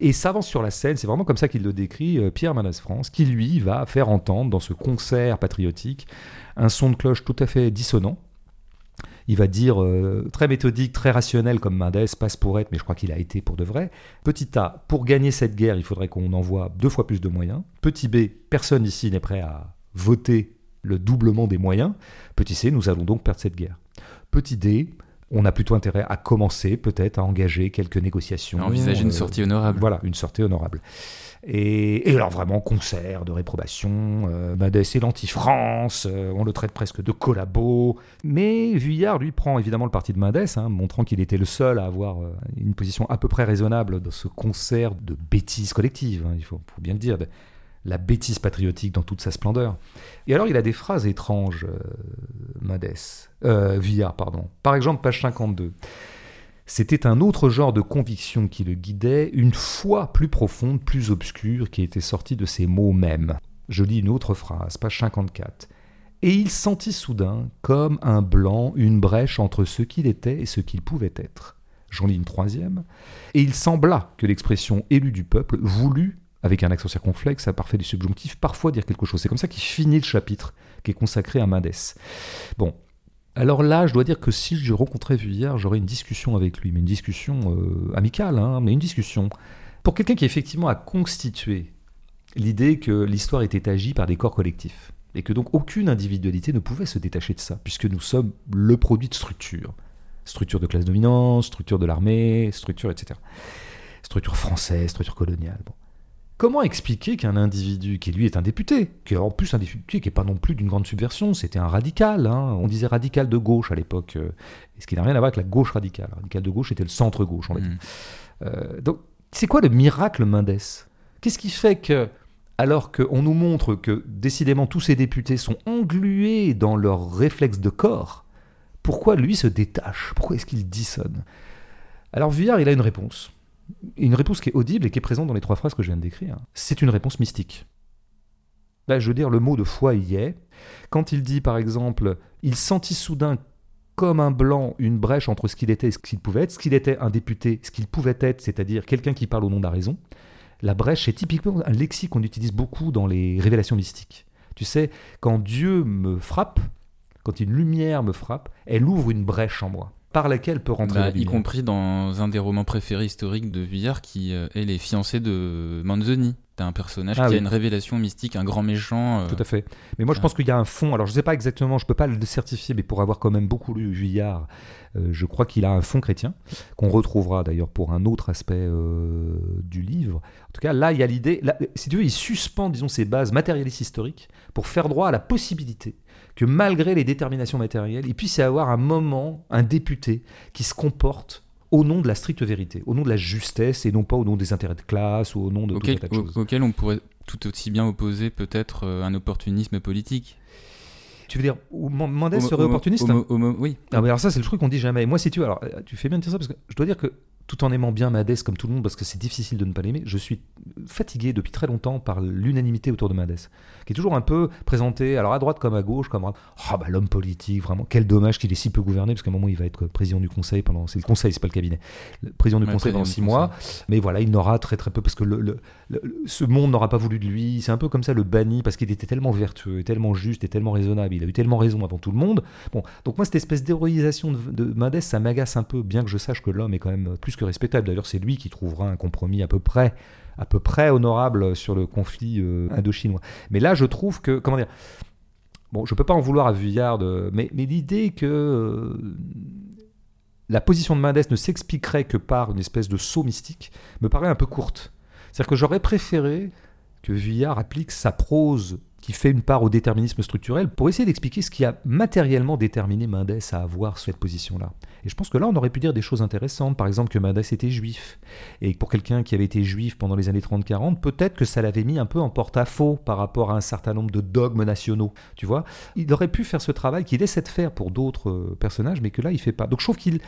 Et s'avance sur la scène, c'est vraiment comme ça qu'il le décrit, Pierre Manès France, qui lui va faire entendre dans ce concert patriotique un son de cloche tout à fait dissonant, il va dire euh, très méthodique, très rationnel comme Mendes, passe pour être, mais je crois qu'il a été pour de vrai. Petit A, pour gagner cette guerre, il faudrait qu'on envoie deux fois plus de moyens. Petit B, personne ici n'est prêt à voter le doublement des moyens. Petit C, nous allons donc perdre cette guerre. Petit D, on a plutôt intérêt à commencer peut-être à engager quelques négociations. envisager une euh, sortie honorable. Voilà, une sortie honorable. Et, alors vraiment concert de réprobation, euh, Madès et l'anti-France, euh, on le traite presque de collabo. Mais Vuillard, lui, prend évidemment le parti de Madès, hein, montrant qu'il était le seul à avoir euh, une position à peu près raisonnable dans ce concert de bêtises collectives, hein, il faut, bien le dire, la bêtise patriotique dans toute sa splendeur. Et alors il a des phrases étranges, Madès, Vuillard, pardon. Par exemple, page 52. C'était un autre genre de conviction qui le guidait, une foi plus profonde, plus obscure, qui était sortie de ces mots mêmes. Je lis une autre phrase, page 54. Et il sentit soudain, comme un blanc, une brèche entre ce qu'il était et ce qu'il pouvait être. J'en lis une troisième. Et il sembla que l'expression élue du peuple voulut, avec un accent circonflexe, à parfait du subjonctif, parfois dire quelque chose. C'est comme ça qu'il finit le chapitre qui est consacré à Mendes. Bon, alors là, je dois dire que si je rencontrais Vuillard, j'aurais une discussion avec lui, mais une discussion euh, amicale, hein, mais une discussion. Pour quelqu'un qui effectivement a constitué l'idée que l'histoire était agie par des corps collectifs, et que donc aucune individualité ne pouvait se détacher de ça, puisque nous sommes le produit de structure. Structure de classe dominante, structure de l'armée, structure, etc. Structure française, structure coloniale. Bon. Comment expliquer qu'un individu qui lui est un député, qui est en plus un député qui n'est pas non plus d'une grande subversion, c'était un radical, hein, on disait radical de gauche à l'époque, euh, ce qui n'a rien à voir avec la gauche radicale. Radical de gauche était le centre gauche, on va dire. Mm. Euh, donc, c'est quoi le miracle Mendes? Qu'est-ce qui fait que, alors qu'on nous montre que décidément tous ces députés sont englués dans leurs réflexes de corps, pourquoi lui se détache? Pourquoi est-ce qu'il dissonne? Alors Vuillard, il a une réponse une réponse qui est audible et qui est présente dans les trois phrases que je viens de décrire. C'est une réponse mystique. Là, je veux dire, le mot de foi y est. Quand il dit, par exemple, il sentit soudain comme un blanc une brèche entre ce qu'il était et ce qu'il pouvait être, ce qu'il était un député, ce qu'il pouvait être, c'est-à-dire quelqu'un qui parle au nom de la raison, la brèche est typiquement un lexique qu'on utilise beaucoup dans les révélations mystiques. Tu sais, quand Dieu me frappe, quand une lumière me frappe, elle ouvre une brèche en moi par laquelle peut rentrer bah, Y compris dans un des romans préférés historiques de Vuillard qui euh, est Les fiancés de Manzoni. T'as un personnage ah qui a une révélation mystique, un grand méchant. Euh, Tout à fait. Mais moi, je pense qu'il y a un fond. Alors, je ne sais pas exactement, je ne peux pas le certifier, mais pour avoir quand même beaucoup lu Vuillard, euh, je crois qu'il a un fond chrétien, qu'on retrouvera d'ailleurs pour un autre aspect du livre. En tout cas, là, il y a l'idée. Si tu veux, il suspend, disons, ses bases matérialistes historiques pour faire droit à la possibilité que malgré les déterminations matérielles, il puisse y avoir un moment, un député, qui se comporte au nom de la stricte vérité, au nom de la justesse et non pas au nom des intérêts de classe ou au nom de auquel, tout choses. Auquel on pourrait tout aussi bien opposer peut-être euh, un opportunisme politique. Tu veux dire, Mendes serait opportuniste Oui. Ah, alors ça, c'est le truc qu'on dit jamais. Moi, si tu alors, tu fais bien de dire ça parce que je dois dire que tout en aimant bien Madès comme tout le monde, parce que c'est difficile de ne pas l'aimer, je suis fatigué depuis très longtemps par l'unanimité autour de Madès, qui est toujours un peu présenté, alors à droite comme à gauche, comme oh, bah, l'homme politique, vraiment, quel dommage qu'il est si peu gouverné, parce qu'à un moment il va être président du conseil pendant, c'est le conseil, c'est pas le cabinet, le président du conseil pendant six mois, mais voilà, il n'aura très très peu, parce que le, ce monde n'aura pas voulu de lui, c'est un peu comme ça le banni, parce qu'il était tellement vertueux, et tellement juste, et tellement raisonnable, il a eu tellement raison avant tout le monde. Bon, donc moi cette espèce d'héroïsation de, de ça m'agace un peu, bien que je sache que l'homme est quand même plus que respectable. D'ailleurs, c'est lui qui trouvera un compromis à peu près, à peu près honorable sur le conflit euh, indo-chinois. Mais là, je trouve que, comment dire, bon, je peux pas en vouloir à Vuillard, mais, mais l'idée que euh, la position de Mendes ne s'expliquerait que par une espèce de saut mystique me paraît un peu courte. C'est-à-dire que j'aurais préféré que Vuillard applique sa prose qui fait une part au déterminisme structurel pour essayer d'expliquer ce qui a matériellement déterminé Mendes à avoir cette position-là. Et je pense que là, on aurait pu dire des choses intéressantes, par exemple que Mendes était juif, et pour quelqu'un qui avait été juif pendant les années 30-40, peut-être que ça l'avait mis un peu en porte-à-faux par rapport à un certain nombre de dogmes nationaux, tu vois. Il aurait pu faire ce travail qu'il essaie de faire pour d'autres euh, personnages, mais que là, il fait pas. Donc je trouve qu'il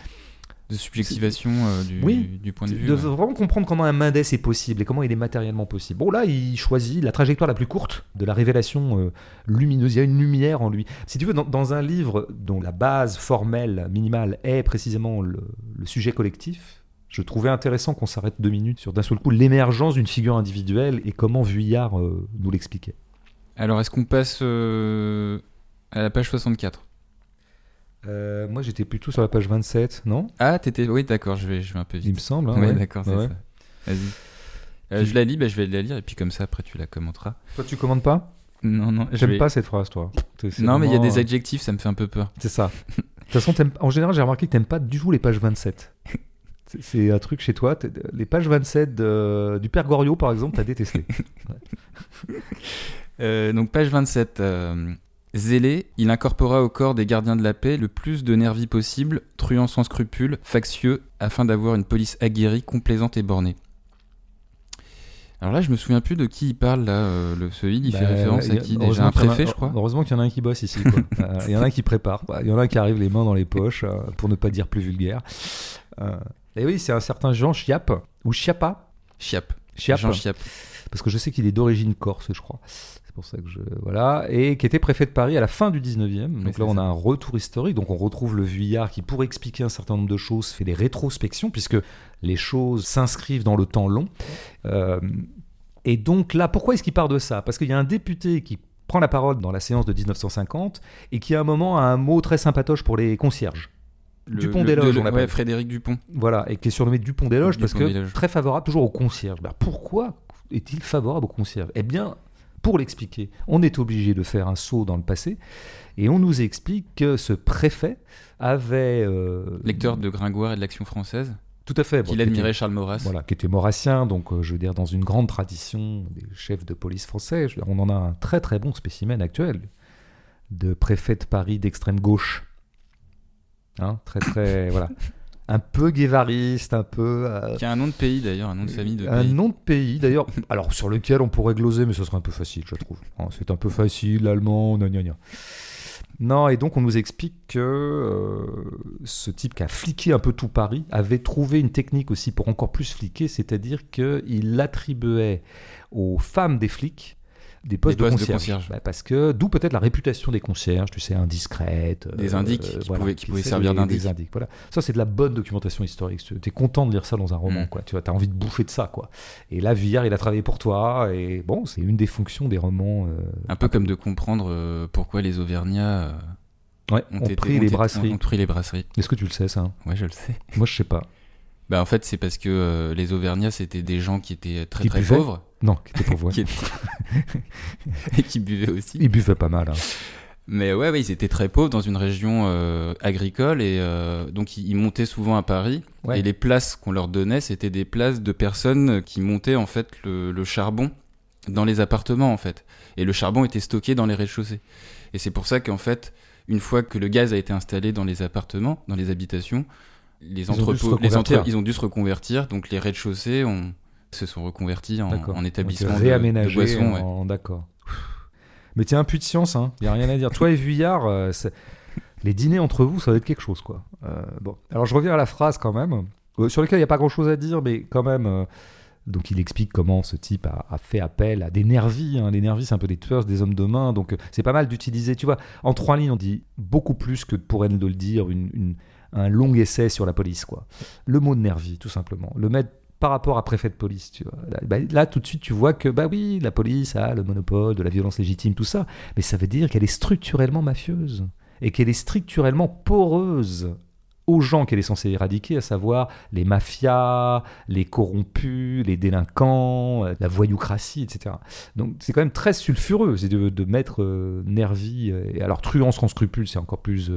de subjectivation euh, du, Oui, du point de vue. de ouais. vraiment comprendre comment un Mendes est possible et comment il est matériellement possible. Bon, là, il choisit la trajectoire la plus courte de la révélation euh, lumineuse. Il y a une lumière en lui. Si tu veux, dans, dans un livre dont la base formelle, minimale, est précisément le, le sujet collectif, je trouvais intéressant qu'on s'arrête deux minutes sur d'un seul coup l'émergence d'une figure individuelle et comment Vuillard euh, nous l'expliquait. Alors, est-ce qu'on passe à la page 64 Euh, moi, j'étais plutôt sur la page 27, non? Ah, t'étais. Oui, d'accord, je vais, je vais un peu Il me vite. semble. hein, ouais. d'accord, c'est Ouais. ça. Vas-y. Euh, je la lis, bah, je vais la lire et puis comme ça, après, tu la commenteras. Toi, tu commandes pas? Non, non, J'aime vais- pas cette phrase, toi? Non, mais il y a des euh, adjectifs, ça me fait un peu peur. C'est ça. De toute façon, en général, j'ai remarqué que t'aimes pas du tout les pages 27. C'est- un truc chez toi. Les pages 27 de- du Père Goriot, par exemple, t'as détesté. [LAUGHS] Euh, donc page 27. Zélé, il incorpora au corps des gardiens de la paix le plus de nervis possible, truand sans scrupules, factieux, afin d'avoir une police aguerrie, complaisante et bornée. Alors là, je me souviens plus de qui il parle là. euh, le, ce il, il fait Bah, référence à qui Déjà? Un a- préfet, je crois. Heureusement qu'il y en a un qui bosse ici. quoi. [LAUGHS] Euh, Il y en a un qui prépare. Il y en a un qui arrive les mains dans les poches, euh, pour ne pas dire plus vulgaire. Et oui, c'est un certain Jean Chiappe, ou Chiappa? Chiappe. Chiappe. Jean Chiappe. parce que je sais qu'il est d'origine corse, je crois. C'est pour ça que je. Voilà. Et qui était préfet de Paris à la fin du 19e. Donc là, on a un retour historique. Donc on retrouve le Vuillard qui, pour expliquer un certain nombre de choses, fait des rétrospections, puisque les choses s'inscrivent dans le temps long. Euh, et donc là, pourquoi est-ce qu'il part de ça? Parce qu'il y a un député qui prend la parole dans la séance de 1950 et qui à un moment a un mot très sympatoche pour les concierges. Le- Dupont le- d'Éloge, de- on l'appelle. Ouais, Frédéric Dupont. Voilà, et qui est surnommé Dupont des Loges parce que des Loges. très favorable toujours aux concierges. Ben, pourquoi est-il favorable aux concierges? Eh bien, pour l'expliquer, on est obligé de faire un saut dans le passé et on nous explique que ce préfet avait. euh, Lecteur de Gringoire et de l'Action française, Tout à fait. qu'il qui admirait était- Charles Maurras. Voilà, qui était maurassien, donc euh, je veux dire, dans une grande tradition des chefs de police français. Dire, on en a un très très bon spécimen actuel de préfet de Paris d'extrême gauche. Hein, très très. voilà. [LAUGHS] Un peu guévariste, un peu. euh, Qui a un nom de pays d'ailleurs, un nom de famille de un pays. nom de pays, d'ailleurs, [LAUGHS] alors sur lequel on pourrait gloser, mais ce serait un peu facile, je trouve. Hein, C'est un peu facile, l'allemand, gna gna gna. Non, et donc on nous explique que euh, ce type qui a fliqué un peu tout Paris avait trouvé une technique aussi pour encore plus fliquer, c'est-à-dire qu'il attribuait aux femmes des flics des postes, Des postes de de concierge. Bah, parce que d'où peut-être la réputation des concierges, tu sais, indiscrètes. Des indices qui pouvaient- qui pouvaient servir d'indices. Voilà. Ça, c'est de la bonne documentation historique. Tu es content de lire ça dans un roman, Mm. quoi. Tu as envie de bouffer de ça, quoi. Et là, Vuillard, il a travaillé pour toi. Et bon, c'est une des fonctions des romans. euh, Un peu comme de comprendre euh, pourquoi les Auvergnats euh, ouais, ont, pris les brasseries. ont pris les brasseries. Est-ce que tu le sais, ça? Ouais, je le sais. Moi, je sais pas. Bah en fait, c'est parce que euh, les Auvergnats, c'était des gens qui étaient très Qui très buvaient pauvres Non, qui était pauvre. ouais. [LAUGHS] qui étaient- et [LAUGHS] [LAUGHS] qui buvaient aussi. Il buvait pas mal. hein. Mais ouais, ouais, ils étaient très pauvres dans une région euh, agricole et euh, donc ils, ils montaient souvent à Paris. Ouais. Et les places qu'on leur donnait, c'était des places de personnes qui montaient en fait le, le charbon dans les appartements en fait. Et le charbon était stocké dans les rez-de-chaussée. Et c'est pour ça qu'en fait, une fois que le gaz a été installé dans les appartements, dans les habitations, les entrepôts, les reconvertir. entre- ils ont dû se reconvertir. Donc les rez-de-chaussée ont, se sont reconvertis en, en établissement de, de boissons. ouais. D'accord. Mais tiens, un puits de science, hein. Il y a rien à dire. Toi et Vuillard, euh, les dîners entre vous, ça va être quelque chose, quoi. Euh, bon. Alors, je reviens à la phrase quand même, euh, sur laquelle il n'y a pas grand-chose à dire, mais quand même. donc, il explique comment ce type a, a fait appel à des nervis. Hein. Les nervis, c'est un peu des tueurs, des hommes de main. Donc, c'est pas mal d'utiliser. Tu vois, en trois lignes, on dit beaucoup plus que pourrait de le dire une- une- un long essai sur la police, quoi. Le mot de nervi, tout simplement. Le mettre par rapport à préfet de police, tu vois. Là, bah, là, tout de suite, tu vois que, bah oui, la police a le monopole de la violence légitime, tout ça, mais ça veut dire qu'elle est structurellement mafieuse et qu'elle est structurellement poreuse aux gens qu'elle est censée éradiquer, à savoir les mafias, les corrompus, les délinquants, euh, la voyoucratie, etc. Donc c'est quand même très sulfureux c'est de, mettre euh, Nervi, euh, et alors truand sans scrupules, c'est encore plus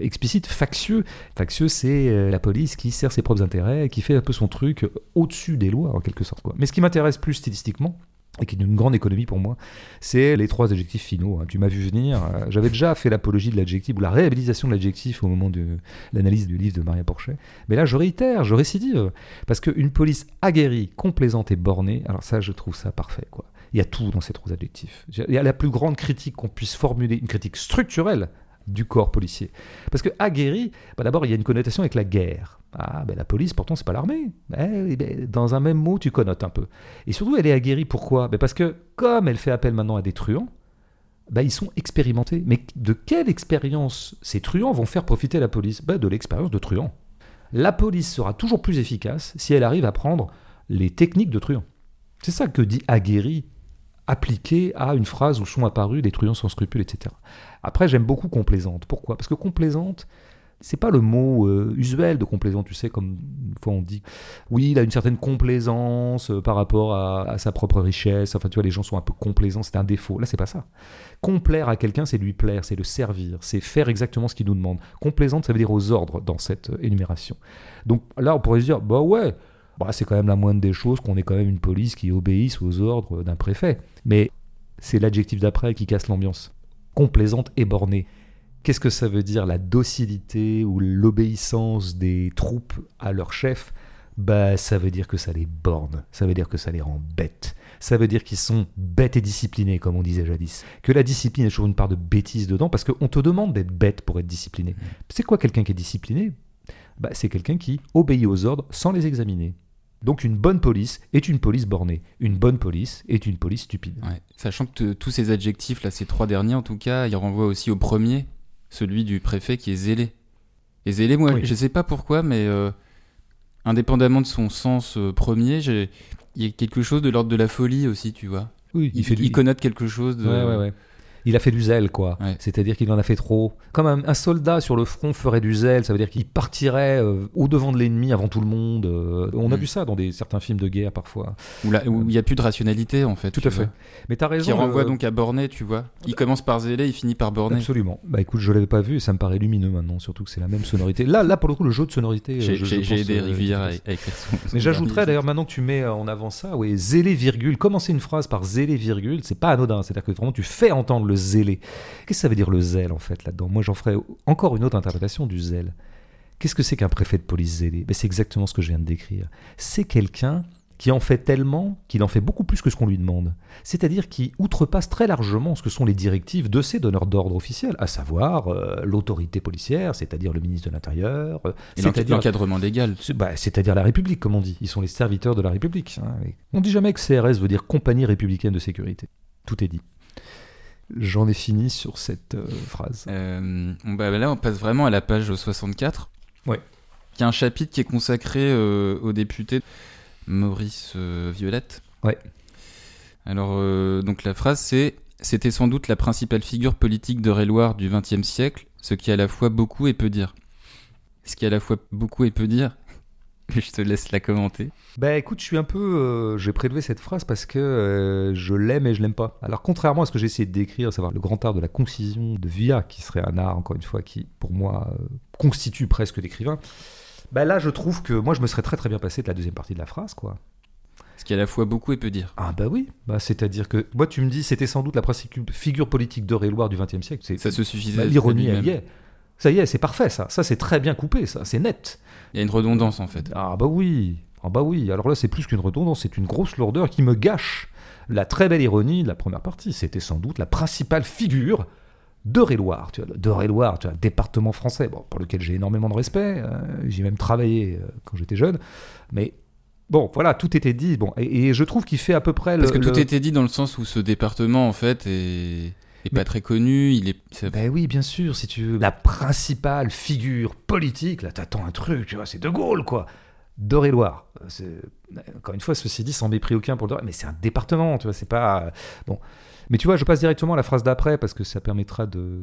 explicite, factieux. Factieux, c'est la police qui sert ses propres intérêts, qui fait un peu son truc au-dessus des lois, en quelque sorte. Mais ce qui m'intéresse plus stylistiquement, et qui est une grande économie pour moi, c'est les trois adjectifs finaux. hein. Tu m'as vu venir. euh, J'avais déjà fait l'apologie de l'adjectif ou la réhabilitation de l'adjectif au moment de l'analyse du livre de Maria Porchet. Mais là, je réitère, je récidive. Parce qu'une police aguerrie, complaisante et bornée, alors ça, je trouve ça parfait. Il y a tout dans ces trois adjectifs. Il y a la plus grande critique qu'on puisse formuler, une critique structurelle, du corps policier. Parce que aguerri, bah d'abord, il y a une connotation avec la guerre. Ah, ben la police, pourtant, c'est pas l'armée. Eh, ben, dans un même mot, tu connotes un peu. Et surtout, elle est aguerrie. Pourquoi? Ben Parce que, comme elle fait appel maintenant à des truands, ben, ils sont expérimentés. Mais de quelle expérience ces truands vont faire profiter la police? De l'expérience de truands. La police sera toujours plus efficace si elle arrive à prendre les techniques de truands. C'est ça que dit aguerri appliqué à une phrase où sont apparus des truands sans scrupules, etc. Après, j'aime beaucoup complaisante. Pourquoi? Parce que complaisante, c'est pas le mot euh, usuel de complaisant, tu sais, comme une fois on dit, oui, il a une certaine complaisance euh, par rapport à, sa propre richesse, enfin tu vois, les gens sont un peu complaisants, c'est un défaut. Là, c'est pas ça. Complaire à quelqu'un, c'est lui plaire, c'est le servir, c'est faire exactement ce qu'il nous demande. Complaisante, ça veut dire aux ordres dans cette énumération. Donc là, on pourrait se dire, bah ouais, bah, c'est quand même la moindre des choses qu'on ait quand même une police qui obéisse aux ordres d'un préfet. Mais c'est l'adjectif d'après qui casse l'ambiance. Complaisante et bornée. Qu'est-ce que ça veut dire la docilité ou l'obéissance des troupes à leur chef? Bah, ça veut dire que ça les borne, ça veut dire que ça les rend bêtes. Ça veut dire qu'ils sont bêtes et disciplinés, comme on disait jadis. Que la discipline a toujours une part de bêtise dedans, parce qu'on te demande d'être bête pour être discipliné. Mmh. C'est quoi quelqu'un qui est discipliné? Bah, C'est quelqu'un qui obéit aux ordres sans les examiner. Donc une bonne police est une police bornée. Une bonne police est une police stupide. Sachant que tous ces adjectifs, là, ces trois derniers en tout cas, ils renvoient aussi au premier, celui du préfet qui est zélé. Et zélé, moi, je je sais pas pourquoi, mais euh, indépendamment de son sens euh, premier, il y a quelque chose de l'ordre de la folie aussi, tu vois. Oui, il, fait il connote quelque chose de. Ouais, ouais, ouais il a fait du zèle, quoi. C'est-à-dire qu'il en a fait trop. Comme un, soldat sur le front ferait du zèle, ça veut dire qu'il partirait euh, au devant de l'ennemi avant tout le monde. Euh, on a mm. vu ça dans des, certains films de guerre parfois. Où il n'y a plus de rationalité, en fait. Tout à fait. Mais tu as raison. Qui renvoie donc à Bornet, tu vois. Il commence par zélé, il finit par Bornet. Absolument. Bah écoute, je l'avais pas vu et ça me paraît lumineux maintenant, surtout que c'est la même sonorité. Là, là pour le coup, le jeu de sonorité. Euh, j'ai aidé Rivière à, écrire Mais j'ajouterais d'ailleurs maintenant que tu mets en avant ça, oui, zélé virgule. Commencer une phrase par zélé virgule, c'est pas anodin. C'est-à-dire que vraiment tu fais entendre le zélé. Qu'est-ce que ça veut dire le zèle en fait là-dedans? Moi j'en ferai encore une autre interprétation du zèle. Qu'est-ce que c'est qu'un préfet de police zélé? Ben, C'est exactement ce que je viens de décrire. C'est quelqu'un qui en fait tellement qu'il en fait beaucoup plus que ce qu'on lui demande. C'est-à-dire qui outrepasse très largement ce que sont les directives de ces donneurs d'ordre officiels, à savoir euh, l'autorité policière, c'est-à-dire le ministre de l'Intérieur, euh, c'est-à-dire l'encadrement légal. Bah, c'est-à-dire la République, comme on dit. Ils sont les serviteurs de la République. Hein. On dit jamais que CRS veut dire compagnie républicaine de sécurité. Tout est dit. J'en ai fini sur cette euh, phrase. Euh, bah, là, on passe vraiment à la page 64. Ouais. Qui a un chapitre qui est consacré euh, au député Maurice Violette. Ouais. Alors, donc la phrase c'est C'était sans doute la principale figure politique de Réloir du XXe siècle, ce qui à la fois beaucoup et peu dire. Ce qui à la fois beaucoup et peu dire, [LAUGHS] je te laisse la commenter. Bah écoute, je suis un peu. Euh, j'ai prélevé cette phrase parce que euh, je l'aime et je l'aime pas. Alors, contrairement à ce que j'ai essayé de décrire, à savoir le grand art de la concision de Villa, qui serait un art, encore une fois, qui pour moi euh, constitue presque l'écrivain, bah là, je trouve que moi, je me serais très très bien passé de la deuxième partie de la phrase, quoi. Ce qui à la fois beaucoup et peu dire. Ah bah oui, bah, c'est-à-dire que moi tu me dis c'était sans doute la principale figure politique de Réloir du XXe siècle. Ça se suffisait. Bah, l'ironie elle y est. Ça y est, c'est parfait ça. Ça c'est très bien coupé, ça, c'est net. Il y a une redondance en fait. Ah bah oui, ah bah oui. Alors là, c'est plus qu'une redondance, c'est une grosse lourdeur qui me gâche la très belle ironie de la première partie. C'était sans doute la principale figure de Réloir, tu vois, tu département français, bon, pour lequel j'ai énormément de respect. Hein. j'ai même travaillé euh, quand j'étais jeune, mais Bon, voilà, tout était dit. Bon, et, je trouve qu'il fait à peu près. Parce que tout était dit dans le sens où ce département, en fait, est, pas très connu. Il est. Ben oui, bien sûr, si tu veux. La principale figure politique, là, t'attends un truc, tu vois, c'est De Gaulle, quoi. D'Eure-et-Loire. Encore une fois, ceci dit, sans mépris aucun pour le mais c'est un département, tu vois, c'est pas. Bon. Mais tu vois, je passe directement à la phrase d'après parce que ça permettra de.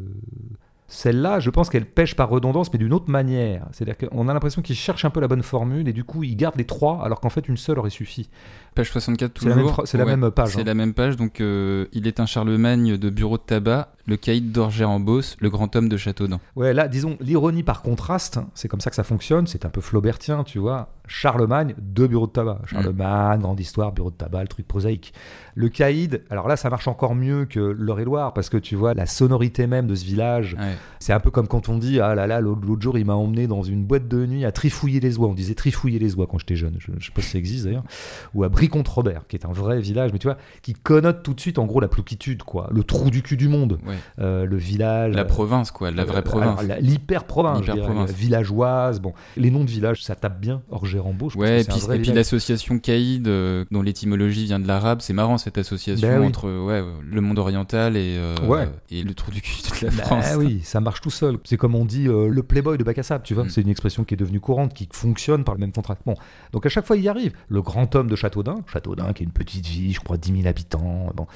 Celle-là, je pense qu'elle pêche par redondance, mais d'une autre manière. C'est-à-dire qu'on a l'impression qu'il cherche un peu la bonne formule et du coup, il garde les trois alors qu'en fait, une seule aurait suffi. Page 64 toujours. C'est la, même page. C'est la même page. Donc, euh, il est un Charlemagne de bureau de tabac, le caïd d'Orger en Beauce, le grand homme de Châteaudun. Ouais, là, disons, l'ironie par contraste, c'est comme ça que ça fonctionne. C'est un peu flaubertien, tu vois. Charlemagne, deux bureaux de tabac. Mm. Charlemagne, grande histoire, bureau de tabac, le truc prosaïque. Le caïd, alors là, ça marche encore mieux que l'Eure-et-Loire parce que tu vois, la sonorité même de ce village, c'est un peu comme quand on dit Ah là là, l'autre jour, il m'a emmené dans une boîte de nuit à trifouiller les oies. On disait trifouiller les oies quand j'étais jeune. Je, je sais pas si ça existe d'ailleurs. Ou à contre robert qui est un vrai village, mais tu vois, qui connote tout de suite en gros la plouquitude, quoi, le trou du cul du monde. Euh, le village. La euh, province, quoi, la vraie euh, province. L'hyper-province, je dirais, L'hyper-province. la villageoise. Bon, les noms de villages, ça tape bien. Orgérambeau, je pense Ouais, que et puis, et l'association Caïd, euh, dont l'étymologie vient de l'arabe, c'est marrant cette association Ben oui. entre ouais, le monde oriental et, euh, Ouais. et le trou du cul de la Bah France. oui, ça marche tout seul. C'est comme on dit le playboy de bac à sable, tu vois. Mm. C'est une expression qui est devenue courante, qui fonctionne par le même contrat. Bon, donc à chaque fois, il y arrive. Le grand homme de Châteaudun, Châteaudun qui est une petite ville, je crois 10 000 habitants. Bon,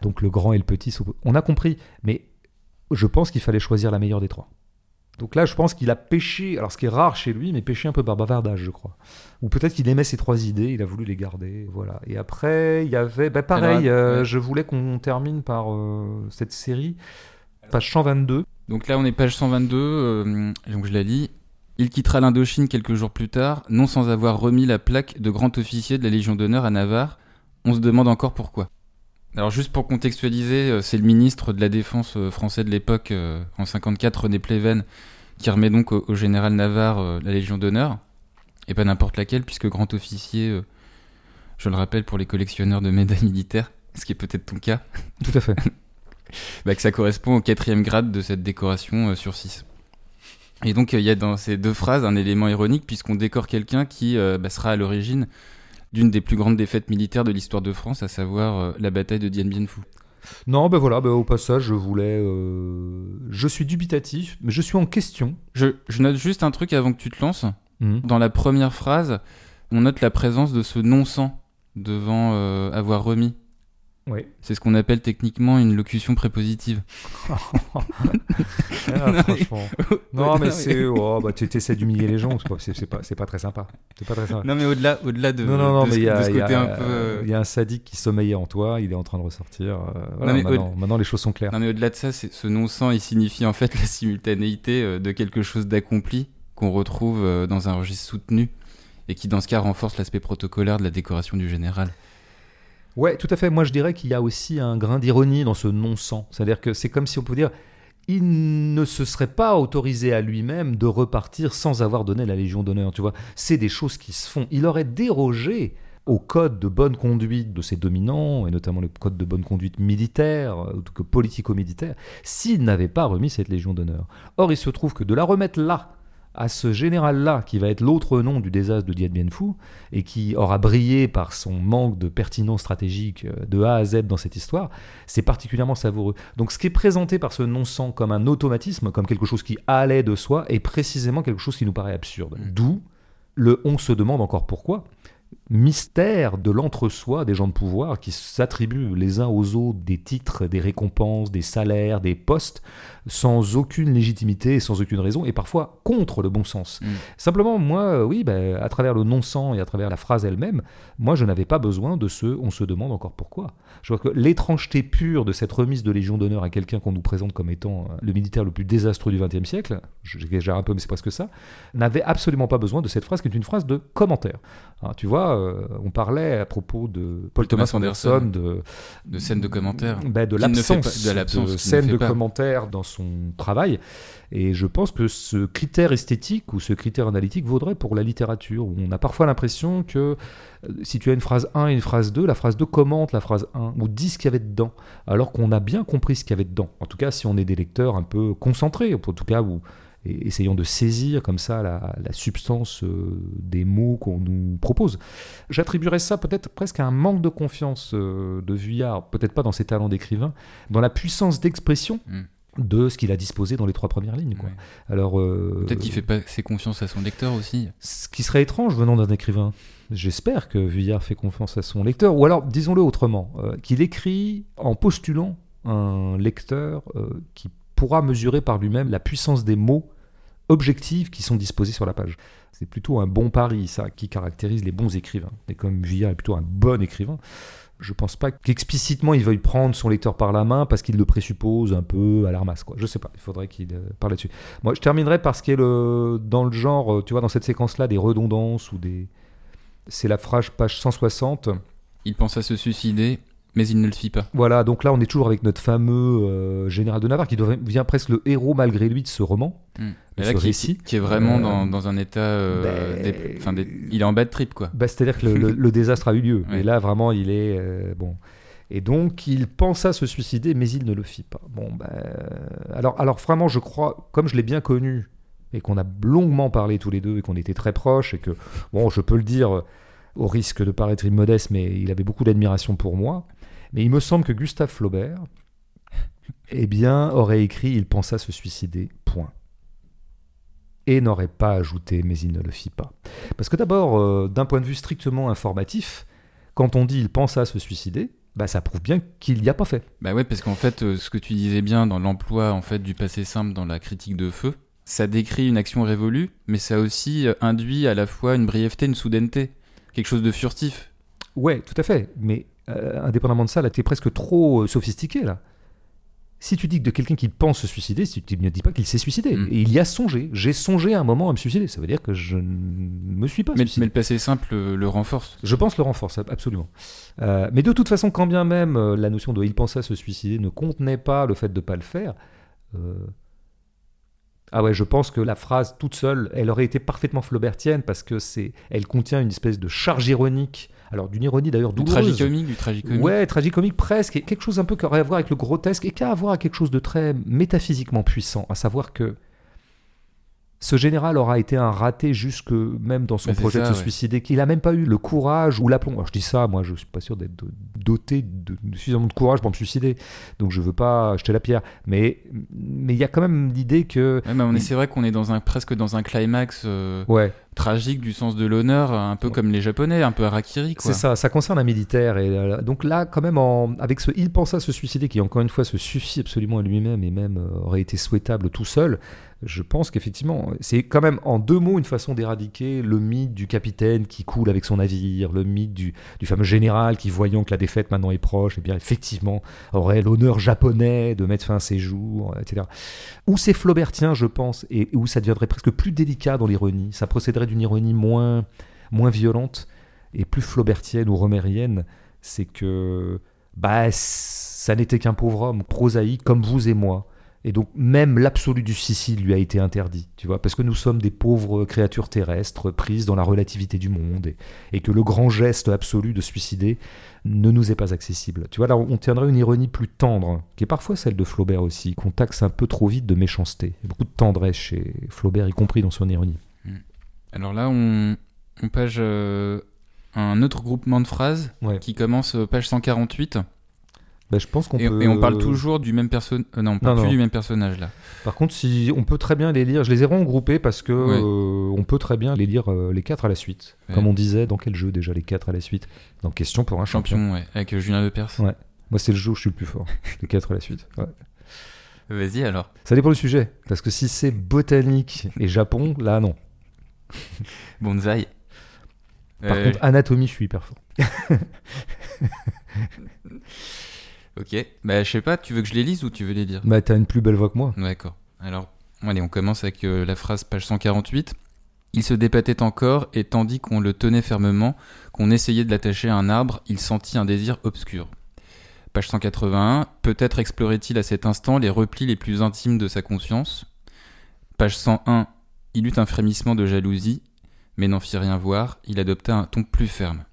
donc le grand et le petit, on a compris. Mais je pense qu'il fallait choisir la meilleure des trois. Donc là, je pense qu'il a pêché, alors ce qui est rare chez lui, mais pêché un peu par bavardage, je crois. Ou peut-être qu'il aimait ces trois idées, il a voulu les garder, voilà. Et après, il y avait, bah, pareil, Alors, euh, ouais. je voulais qu'on termine par euh, cette série, page 122. Donc là, on est page 122, euh, donc je la lis. Il quittera l'Indochine quelques jours plus tard, non sans avoir remis la plaque de grand officier de la Légion d'honneur à Navarre. On se demande encore pourquoi. Alors juste pour contextualiser, euh, c'est le ministre de la Défense euh, français de l'époque, euh, en 54, René Pleven, qui remet donc au, général Navarre la Légion d'honneur, et pas n'importe laquelle, puisque grand officier, je le rappelle pour les collectionneurs de médailles militaires, [LAUGHS] ce qui est peut-être ton cas, Tout à fait. [LAUGHS] bah, que ça correspond au quatrième grade de cette décoration sur 6. Et donc euh, il y a dans ces deux phrases un élément ironique puisqu'on décore quelqu'un qui euh, bah, sera à l'origine d'une des plus grandes défaites militaires de l'histoire de France, à savoir euh, la bataille de Dien Bien Phu. Non, ben voilà, ben au passage, je voulais. euh, Je suis dubitatif, mais je suis en question. Je, je note juste un truc avant que tu te lances. Mhm. Dans la première phrase, on note la présence de ce non-sang devant euh, avoir remis. Oui. C'est ce qu'on appelle techniquement une locution prépositive. [LAUGHS] Ah, franchement. Non, mais [LAUGHS] c'est. Oh, bah, tu essaies d'humilier les gens, c'est pas, pas, très sympa. C'est pas très sympa. Non mais au-delà, au-delà de, non, non, non, de mais ce, il y, a- de ce il y côté a- un peu... il y a un sadique qui sommeillait en toi, il est en train de ressortir. euh, voilà, mais maintenant, maintenant, les choses sont claires. Non mais au-delà de ça, ce non-sang, il signifie en fait [LAUGHS] la simultanéité euh, de quelque chose d'accompli qu'on retrouve euh, dans un registre soutenu et qui dans ce cas renforce l'aspect protocolaire de la décoration du général. Ouais, tout à fait. Moi, je dirais qu'il y a aussi un grain d'ironie dans ce non-sang. C'est-à-dire que c'est comme si on pouvait dire il ne se serait pas autorisé à lui-même de repartir sans avoir donné la Légion d'honneur. Tu vois, c'est des choses qui se font. Il aurait dérogé au code de bonne conduite de ses dominants, et notamment le code de bonne conduite militaire, euh, politico-militaire, s'il n'avait pas remis cette Légion d'honneur. Or, il se trouve que de la remettre là, à ce général-là, qui va être l'autre nom du désastre de Dien Bien Phu, et qui aura brillé par son manque de pertinence stratégique euh, de A à Z dans cette histoire, c'est particulièrement savoureux. Donc ce qui est présenté par ce non-sang comme un automatisme, comme quelque chose qui allait de soi, est précisément quelque chose qui nous paraît absurde. Mm. D'où le on se demande encore pourquoi. Mystère de l'entre-soi des gens de pouvoir qui s'attribuent les uns aux autres des titres, des récompenses, des salaires, des postes, sans aucune légitimité et sans aucune raison, et parfois contre le bon sens. Mm. Simplement, moi, euh, oui, bah, à travers le non-sang et à travers la phrase elle-même, moi, je n'avais pas besoin de ce on se demande encore pourquoi. Je vois que l'étrangeté pure de cette remise de Légion d'honneur à quelqu'un qu'on nous présente comme étant euh, le militaire le plus désastreux du XXe siècle, j'exagère un peu, mais c'est presque ça, n'avait absolument pas besoin de cette phrase qui est une phrase de commentaire. Hein, tu vois, euh, on parlait à propos de Paul Thomas, Thomas Anderson, Anderson, de, de scène de commentaire. bah, de l'absence de l'absence, qui ne scène fait de pas. commentaire dans son travail. Et je pense que ce critère esthétique ou ce critère analytique vaudrait pour la littérature, où on a parfois l'impression que euh, si tu as une phrase 1 et une phrase 2, la phrase 2 commente la phrase 1 ou dit ce qu'il y avait dedans, alors qu'on a bien compris ce qu'il y avait dedans. En tout cas, si on est des lecteurs un peu concentrés, en tout cas, ou et essayons de saisir comme ça la, la substance euh, des mots qu'on nous propose. J'attribuerais ça peut-être presque à un manque de confiance euh, de Vuillard, peut-être pas dans ses talents d'écrivain, dans la puissance d'expression Mm. de ce qu'il a disposé dans les trois premières lignes. Quoi. Ouais. Alors, euh, Peut-être qu'il fait pas assez confiance à son lecteur aussi. ce qui serait étrange venant d'un écrivain. J'espère que Vuillard fait confiance à son lecteur, ou alors, disons-le autrement, euh, qu'il écrit en postulant un lecteur euh, qui pourra mesurer par lui-même la puissance des mots objectifs qui sont disposés sur la page. C'est plutôt un bon pari, ça, qui caractérise les bons écrivains. Et comme Vuillard est plutôt un bon écrivain, je pense pas qu'explicitement il veuille prendre son lecteur par la main parce qu'il le présuppose un peu à l'armasse. Quoi. Je sais pas, il faudrait qu'il euh, parle là-dessus. Moi, je terminerai par ce qui est le, dans le genre, euh, tu vois, dans cette séquence-là, des redondances ou des. C'est la phrase page 160. Il pense à se suicider, mais il ne le fit pas. Voilà, donc là, on est toujours avec notre fameux euh, général de Navarre qui devient presque le héros malgré lui de ce roman. Hmm. de ce qui, récit. qui est vraiment Euh, dans, dans un état. euh, ben, il est en bad trip, quoi. Bah, C'est-à-dire que le, le- le désastre a eu lieu. [LAUGHS] Ouais. Et là, vraiment, il est. euh, bon. Et donc, il pensa se suicider, mais il ne le fit pas. Bon, ben, alors, alors vraiment, je crois, comme je l'ai bien connu, et qu'on a longuement parlé tous les deux, et qu'on était très proches, et que, bon, je peux le dire au risque de paraître immodeste, mais il avait beaucoup d'admiration pour moi. Mais il me semble que Gustave Flaubert, eh bien, aurait écrit Il pensa se suicider, point. Et n'aurait pas ajouté Mais il ne le fit pas. Parce que d'abord, euh, d'un point de vue strictement informatif, quand on dit Il pensa se suicider, bah, ça prouve bien qu'il n'y a pas fait. Bah ouais, parce qu'en fait, euh, ce que tu disais bien dans l'emploi en fait du passé simple dans la critique de feu, ça décrit une action révolue, mais ça aussi euh, induit à la fois une brièveté, une soudaineté, quelque chose de furtif. Ouais, tout à fait. Mais indépendamment de ça, là, t'es presque trop sophistiqué, là si tu dis que de quelqu'un qui pense se suicider, tu ne dis pas qu'il s'est suicidé. Mm. Et il y a songé. J'ai songé un moment à me suicider. Ça veut dire que je ne me suis pas mais, suicidé. Mais le passé simple le renforce. Je pense le renforce, absolument. Euh, mais de toute façon, quand bien même euh, la notion de il pensait se suicider ne contenait pas le fait de ne pas le faire, euh, ah ouais, je pense que la phrase toute seule, elle aurait été parfaitement flaubertienne parce que c'est, elle contient une espèce de charge ironique alors d'une ironie d'ailleurs douloureuse. Du tragicomique, du tragicomique. Ouais, tragicomique presque, et quelque chose un peu qui aurait à voir avec le grotesque et qui a à voir avec quelque chose de très métaphysiquement puissant, à savoir que ce général aura été un raté jusque même dans son projet de se suicider, qu'il n'a même pas eu le courage ou l'aplomb. Alors je dis ça, moi je suis pas sûr d'être doté de, suffisamment de courage pour me suicider, donc je veux pas jeter la pierre. Mais mais il y a quand même l'idée que. Ouais, c'est vrai qu'on est dans un presque dans un climax. Euh, ouais tragique du sens de l'honneur, un peu comme les Japonais, un peu harakiri. C'est ça, ça concerne un militaire. Et euh, donc là, quand même, en, avec ce il pense à se suicider, qui encore une fois se suffit absolument à lui-même et même euh, aurait été souhaitable tout seul, je pense qu'effectivement, c'est quand même en deux mots une façon d'éradiquer le mythe du capitaine qui coule avec son navire, le mythe du, fameux général qui, voyant que la défaite maintenant est proche, et eh bien effectivement aurait l'honneur japonais de mettre fin à ses jours, etc. Où c'est flaubertien, je pense, et où ça deviendrait presque plus délicat dans l'ironie, ça procéderait d'une ironie moins, moins violente et plus flaubertienne ou romérienne, c'est que bah, ça n'était qu'un pauvre homme, prosaïque comme vous et moi. Et donc même l'absolu du suicide lui a été interdit, tu vois, parce que nous sommes des pauvres créatures terrestres prises dans la relativité du monde et, et que le grand geste absolu de suicider ne nous est pas accessible. Tu vois, là on tiendrait une ironie plus tendre, qui est parfois celle de Flaubert aussi, qu'on taxe un peu trop vite de méchanceté. Il y a beaucoup de tendresse chez Flaubert, y compris dans son ironie. Alors là, on, page euh, un autre groupement de phrases qui commence euh, page 148. Bah, je pense qu'on et, peut... et on parle toujours du même personnage. Euh, non, on parle plus du même personnage là. Par contre, si on peut très bien les lire, je les ai regroupés parce que on peut très bien les lire les quatre à la suite. Comme on disait, dans quel jeu déjà les quatre à la suite? Dans Question pour un champion. champion ouais, avec Julien Lepers. Ouais. Moi, c'est le jeu où je suis le plus fort. [LAUGHS] les quatre à la suite. Vas-y alors. Ça dépend du sujet. Parce que si c'est botanique et Japon, là non. [LAUGHS] Bonsaï. Par euh, contre, anatomie, je suis hyper fort. [LAUGHS] ok. Bah, je sais pas, tu veux que je les lise ou tu veux les lire Bah, t'as une plus belle voix que moi. D'accord. Alors, allez, on commence avec euh, la phrase page 148. Il se débattait encore, et tandis qu'on le tenait fermement, qu'on essayait de l'attacher à un arbre, il sentit un désir obscur. Page 181. Peut-être explorait-il à cet instant les replis les plus intimes de sa conscience. Page 101. Il eut un frémissement de jalousie, mais n'en fit rien voir, il adopta un ton plus ferme.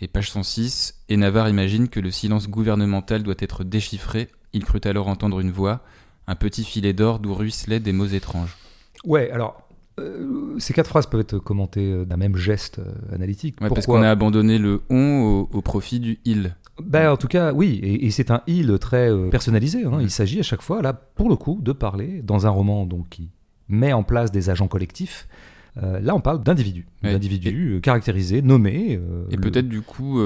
Et page 106, et Navarre imagine que le silence gouvernemental doit être déchiffré, il crut alors entendre une voix, un petit filet d'or d'où ruisselaient des mots étranges. Ouais, alors, euh, ces quatre phrases peuvent être commentées euh, d'un même geste euh, analytique. Ouais, parce qu'on a abandonné le on au, profit du il. Ben, en tout cas, oui, et, c'est un il très personnalisé. Hein. Il s'agit à chaque fois, là, pour le coup, de parler dans un roman donc, qui met en place des agents collectifs. Euh, là, on parle d'individus, d'individus euh, caractérisés, nommés. Euh, et peut-être du coup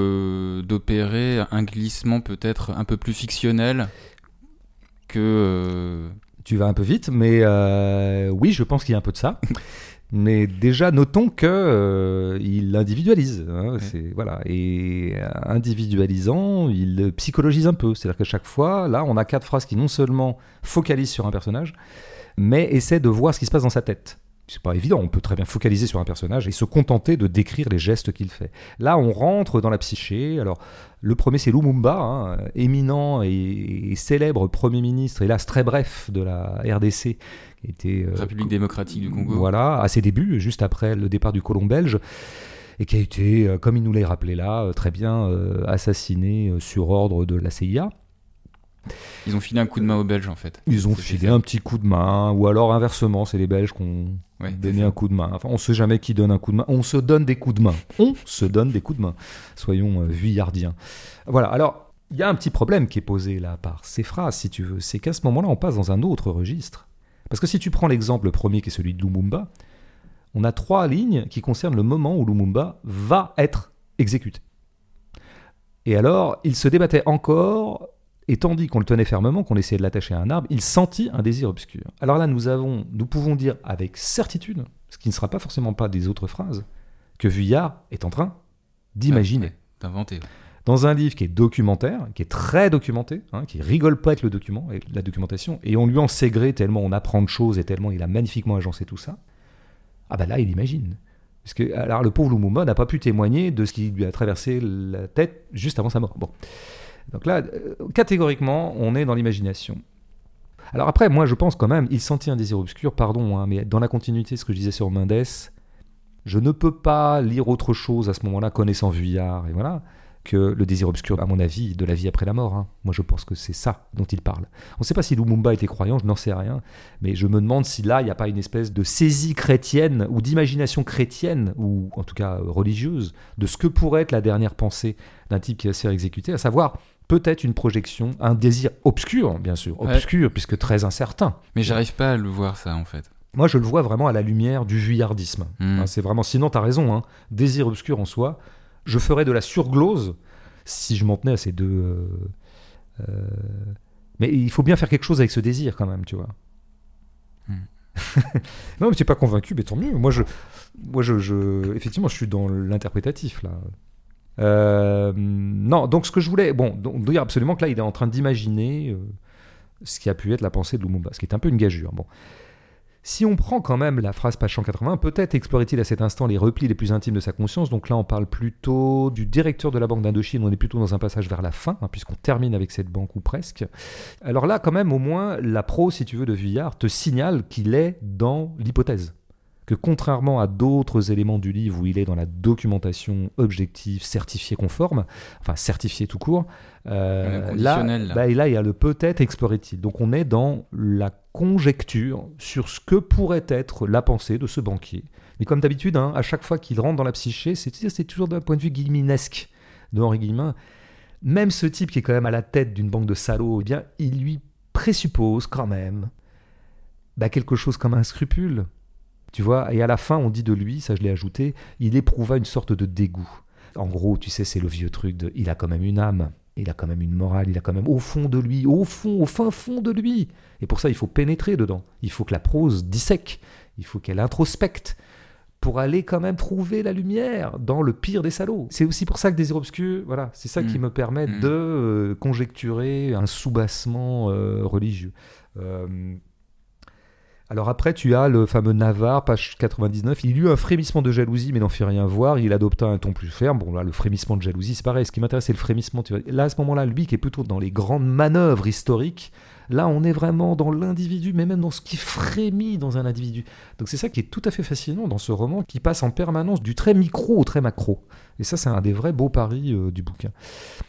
d'opérer un glissement peut-être un peu plus fictionnel que. Tu vas un peu vite, mais oui, je pense qu'il y a un peu de ça. [LAUGHS] Mais déjà, notons que il individualise. Hein, voilà. Et individualisant, il psychologise un peu. C'est-à-dire qu'à chaque fois, là, on a quatre phrases qui non seulement focalisent sur un personnage, mais essaie de voir ce qui se passe dans sa tête. C'est pas évident, on peut très bien focaliser sur un personnage et se contenter de décrire les gestes qu'il fait. Là, on rentre dans la psyché. Alors, le premier, c'est Lumumba, hein, éminent et, célèbre Premier ministre, hélas très bref, de la RDC. Qui était, euh, République démocratique du Congo. Voilà, à ses débuts, juste après le départ du colon belge. et qui a été, euh, comme il nous l'a rappelé là, euh, très bien euh, assassiné sur ordre de la CIA. Ils ont filé un coup de main aux Belges en fait. Ils ont filé un petit coup de main, ou alors inversement, c'est les Belges qui ont Ça. un coup de main. Enfin, on sait jamais qui donne un coup de main. On se donne des coups de main. On se donne des coups de main. Soyons euh, vuillardiens. Voilà. Alors, il y a un petit problème qui est posé là par ces phrases, si tu veux. C'est qu'à ce moment-là, on passe dans un autre registre. Parce que si tu prends l'exemple premier qui est celui de Lumumba, on a trois lignes qui concernent le moment où Lumumba va être exécuté. Et alors, il se débattait encore, et tandis qu'on le tenait fermement, qu'on essayait de l'attacher à un arbre, il sentit un désir obscur. Alors là, nous, avons, nous pouvons dire avec certitude, ce qui ne sera pas forcément pas des autres phrases, que Vuillard est en train d'imaginer. Ouais, D'inventer. Dans un livre qui est documentaire, qui est très documenté, hein, qui rigole pas avec le document, avec la documentation, et on lui en sait gré tellement on apprend de choses et tellement il a magnifiquement agencé tout ça. Ah bah là, il imagine. Parce que alors le pauvre Lumumba n'a pas pu témoigner de ce qui lui a traversé la tête juste avant sa mort. Bon. Donc là, euh, catégoriquement, on est dans l'imagination. Alors après, moi, je pense quand même, il sentit un désir obscur, pardon, hein, mais dans la continuité de ce que je disais sur Mendes, je ne peux pas lire autre chose à ce moment-là, connaissant Vuillard, et voilà, que le désir obscur, à mon avis, de la vie après la mort. hein. Moi, je pense que c'est ça dont il parle. On ne sait pas si Lumumba était croyant, je n'en sais rien, mais je me demande si là, il n'y a pas une espèce de saisie chrétienne ou d'imagination chrétienne, ou en tout cas religieuse, de ce que pourrait être la dernière pensée d'un type qui va se faire exécuter, à savoir peut-être une projection, un désir obscur, bien sûr, Ouais. obscur, puisque très incertain. Mais j'arrive pas à le voir ça en fait. Moi, je le vois vraiment à la lumière du vuillardisme. Hmm. Hein, c'est vraiment, sinon, tu as raison, hein, désir obscur en soi. Je ferais de la surglose si je m'en tenais à ces deux. euh, euh, Mais il faut bien faire quelque chose avec ce désir quand même, tu vois. Hmm. [LAUGHS] non, mais tu n'es pas convaincu, mais tant mieux. Moi, je, moi je, je- effectivement, je suis dans l'interprétatif là. Euh, non, donc ce que je voulais, bon, donc, dire absolument que là, il est en train d'imaginer euh, ce qui a pu être la pensée de Lumumba, ce qui est un peu une gageure. Bon. Si on prend quand même la phrase page 180, peut-être explorait-il à cet instant les replis les plus intimes de sa conscience. Donc là, on parle plutôt du directeur de la Banque d'Indochine. On est plutôt dans un passage vers la fin, hein, puisqu'on termine avec cette banque ou presque. Alors là, quand même, au moins, la pro, si tu veux, de Vuillard te signale qu'il est dans l'hypothèse. Que contrairement à d'autres éléments du livre où il est dans la documentation objective, certifiée conforme, enfin certifiée tout court, euh, là, là. bah, et là, il y a le peut-être explorait-il. Donc on est dans la conjecture sur ce que pourrait être la pensée de ce banquier. Mais comme d'habitude, hein, à chaque fois qu'il rentre dans la psyché, c'est toujours d'un point de vue guilleminesque de Henri Guillemin. Même ce type qui est quand même à la tête d'une banque de salauds, eh bien, il lui présuppose quand même bah, quelque chose comme un scrupule. Tu vois, et à la fin, on dit de lui, ça je l'ai ajouté, il éprouva une sorte de dégoût. En gros, tu sais, c'est le vieux truc de il a quand même une âme, il a quand même une morale, il a quand même au fond de lui, au fond, au fin fond de lui. Et pour ça, il faut pénétrer dedans. Il faut que la prose dissèque, il faut qu'elle introspecte pour aller quand même trouver la lumière dans le pire des salauds. C'est aussi pour ça que Désir Obscur, voilà, c'est ça qui Mm. me permet Mm. de euh, conjecturer un soubassement euh, religieux. Euh, alors après, tu as le fameux Navarre, page 99. Il eut un frémissement de jalousie, mais n'en fit rien voir. Il adopta un ton plus ferme. Bon, là, le frémissement de jalousie, c'est pareil. Ce qui m'intéresse, c'est le frémissement. Là, à ce moment-là, lui qui est plutôt dans les grandes manœuvres historiques, là, on est vraiment dans l'individu, mais même dans ce qui frémit dans un individu. Donc c'est ça qui est tout à fait fascinant dans ce roman, qui passe en permanence du très micro au très macro. Et ça, c'est un des vrais beaux paris euh, du bouquin.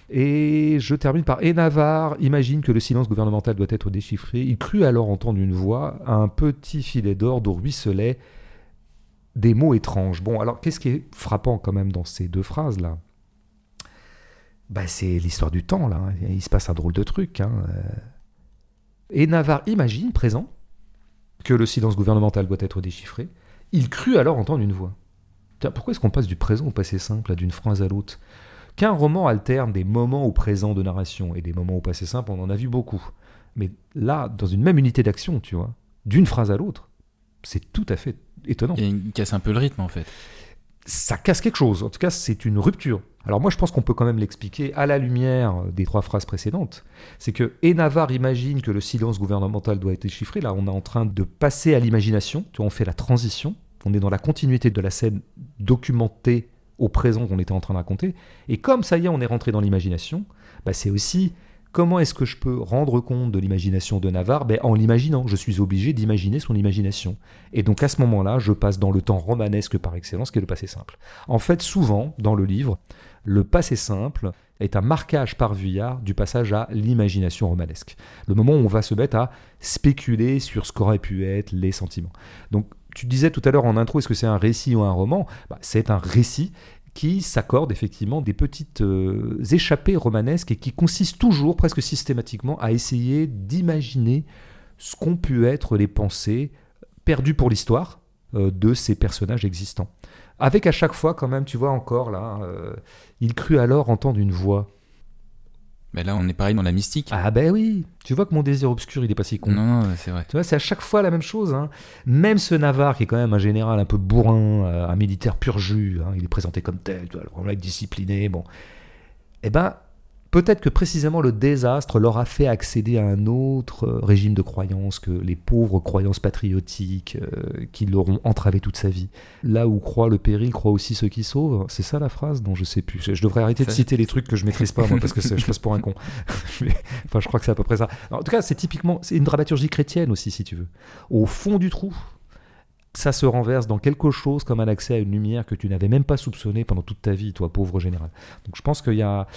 Et je termine par Et Navarre imagine que le silence gouvernemental doit être déchiffré. Il crut alors entendre une voix, un petit filet d'or d'où ruisselaient des mots étranges. Bon, alors qu'est-ce qui est frappant quand même dans ces deux phrases-là? Bah, C'est l'histoire du temps, là. hein. Il se passe un drôle de truc. hein. Et Navarre imagine, présent, que le silence gouvernemental doit être déchiffré. Il crut alors entendre une voix. Pourquoi est-ce qu'on passe du présent au passé simple, d'une phrase à l'autre? Qu'un roman alterne des moments au présent de narration et des moments au passé simple, on en a vu beaucoup. Mais là, dans une même unité d'action, tu vois, d'une phrase à l'autre, c'est tout à fait étonnant. Et il casse un peu le rythme en fait. Ça casse quelque chose. En tout cas, c'est une rupture. Alors moi, je pense qu'on peut quand même l'expliquer à la lumière des trois phrases précédentes. C'est que et Navarre imagine que le silence gouvernemental doit être déchiffré. Là, on est en train de passer à l'imagination. On fait la transition. On est dans la continuité de la scène documentée au présent qu'on était en train de raconter. Et comme ça y est, on est rentré dans l'imagination, bah, c'est aussi Comment est-ce que je peux rendre compte de l'imagination de Navarre? Ben, En l'imaginant, je suis obligé d'imaginer son imagination. Et donc à ce moment-là, je passe dans le temps romanesque par excellence, qui est le passé simple. En fait, souvent, dans le livre, le passé simple est un marquage par Vuillard du passage à l'imagination romanesque. Le moment où on va se mettre à spéculer sur ce qu'auraient pu être les sentiments. Donc tu disais tout à l'heure en intro, est-ce que c'est un récit ou un roman? Bah, C'est un récit qui s'accorde effectivement des petites euh, échappées romanesques et qui consistent toujours, presque systématiquement, à essayer d'imaginer ce qu'ont pu être les pensées perdues pour l'histoire euh, de ces personnages existants. Avec à chaque fois, quand même, tu vois encore là, euh, il crut alors entendre une voix mais là, on est pareil dans la mystique. Ah ben oui, tu vois que mon désir obscur, il est pas si con. Non, non, c'est vrai. Tu vois, c'est à chaque fois la même chose. Hein. Même ce Navarre, qui est quand même un général un peu bourrin, euh, un militaire pur jus, hein, il est présenté comme tel, tu vois, le mec discipliné, bon. Eh ben, Peut-être que précisément le désastre leur a fait accéder à un autre euh, régime de croyances que les pauvres croyances patriotiques euh, qui l'auront entravé toute sa vie. Là où croit le péril, croit aussi ceux qui sauvent. C'est ça la phrase dont je sais plus. Je, devrais arrêter de citer les trucs que je maîtrise pas, moi, parce que je passe pour un con. [LAUGHS] [LAUGHS] enfin, je crois que c'est à peu près ça. en tout cas, c'est typiquement, c'est une dramaturgie chrétienne aussi, si tu veux. Au fond du trou, ça se renverse dans quelque chose comme un accès à une lumière que tu n'avais même pas soupçonné pendant toute ta vie, toi, pauvre général. Donc je pense qu'il y a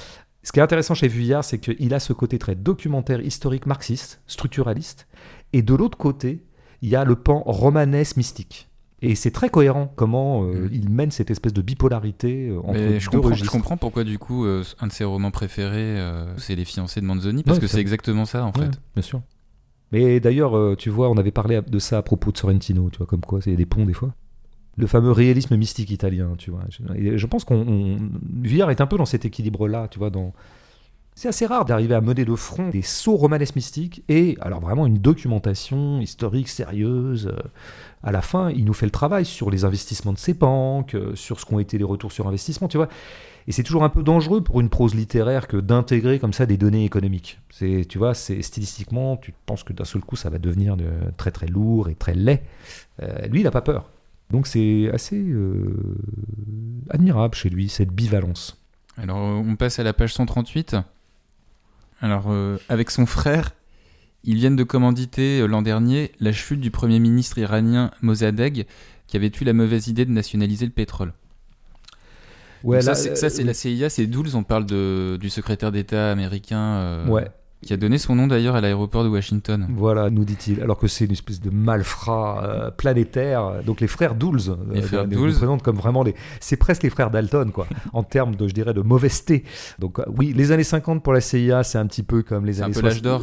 ce qui est intéressant chez Vuillard, c'est qu'il a ce côté très documentaire, historique, marxiste, structuraliste, et de l'autre côté, il y a le pan romanesque mystique. Et c'est très cohérent comment euh, mm. il mène cette espèce de bipolarité euh, entre je comprends, Je comprends pourquoi du coup euh, un de ses romans préférés c'est Les fiancés de Manzoni parce que c'est exactement ça en fait. Bien sûr. Mais d'ailleurs, tu vois, on avait parlé de ça à propos de Sorrentino, tu vois, comme quoi c'est des ponts des fois le fameux réalisme mystique italien, tu vois. je pense qu'on Vuillard est un peu dans cet équilibre-là, tu vois. C'est assez rare d'arriver à mener de front des sauts romanesques mystiques et alors vraiment une documentation historique sérieuse. À la fin, il nous fait le travail sur les investissements de ses banques, sur ce qu'ont été les retours sur investissement, tu vois. Et c'est toujours un peu dangereux pour une prose littéraire que d'intégrer comme ça des données économiques. Tu vois, c'est stylistiquement, tu penses que d'un seul coup ça va devenir de, très très lourd et très laid. Euh, lui, il n'a pas peur. Donc c'est assez euh, admirable chez lui, cette bivalence. Alors on passe à la page 138. Alors euh, avec son frère, ils viennent de commanditer euh, l'an dernier la chute du premier ministre iranien Mossadegh qui avait eu la mauvaise idée de nationaliser le pétrole. Ouais, ça, c'est la CIA, c'est Dulles, on parle de, du secrétaire d'État américain. ouais qui a donné son nom d'ailleurs à l'aéroport de Washington. Voilà, nous dit-il, alors que c'est une espèce de malfrat euh, planétaire. Donc les frères Dulles, euh, les frères présentent comme vraiment les, c'est presque les frères Dalton quoi, [LAUGHS] en termes de, je dirais, de mauvaiseté. Donc euh, oui, les années 50 pour la CIA, c'est un petit peu comme les années,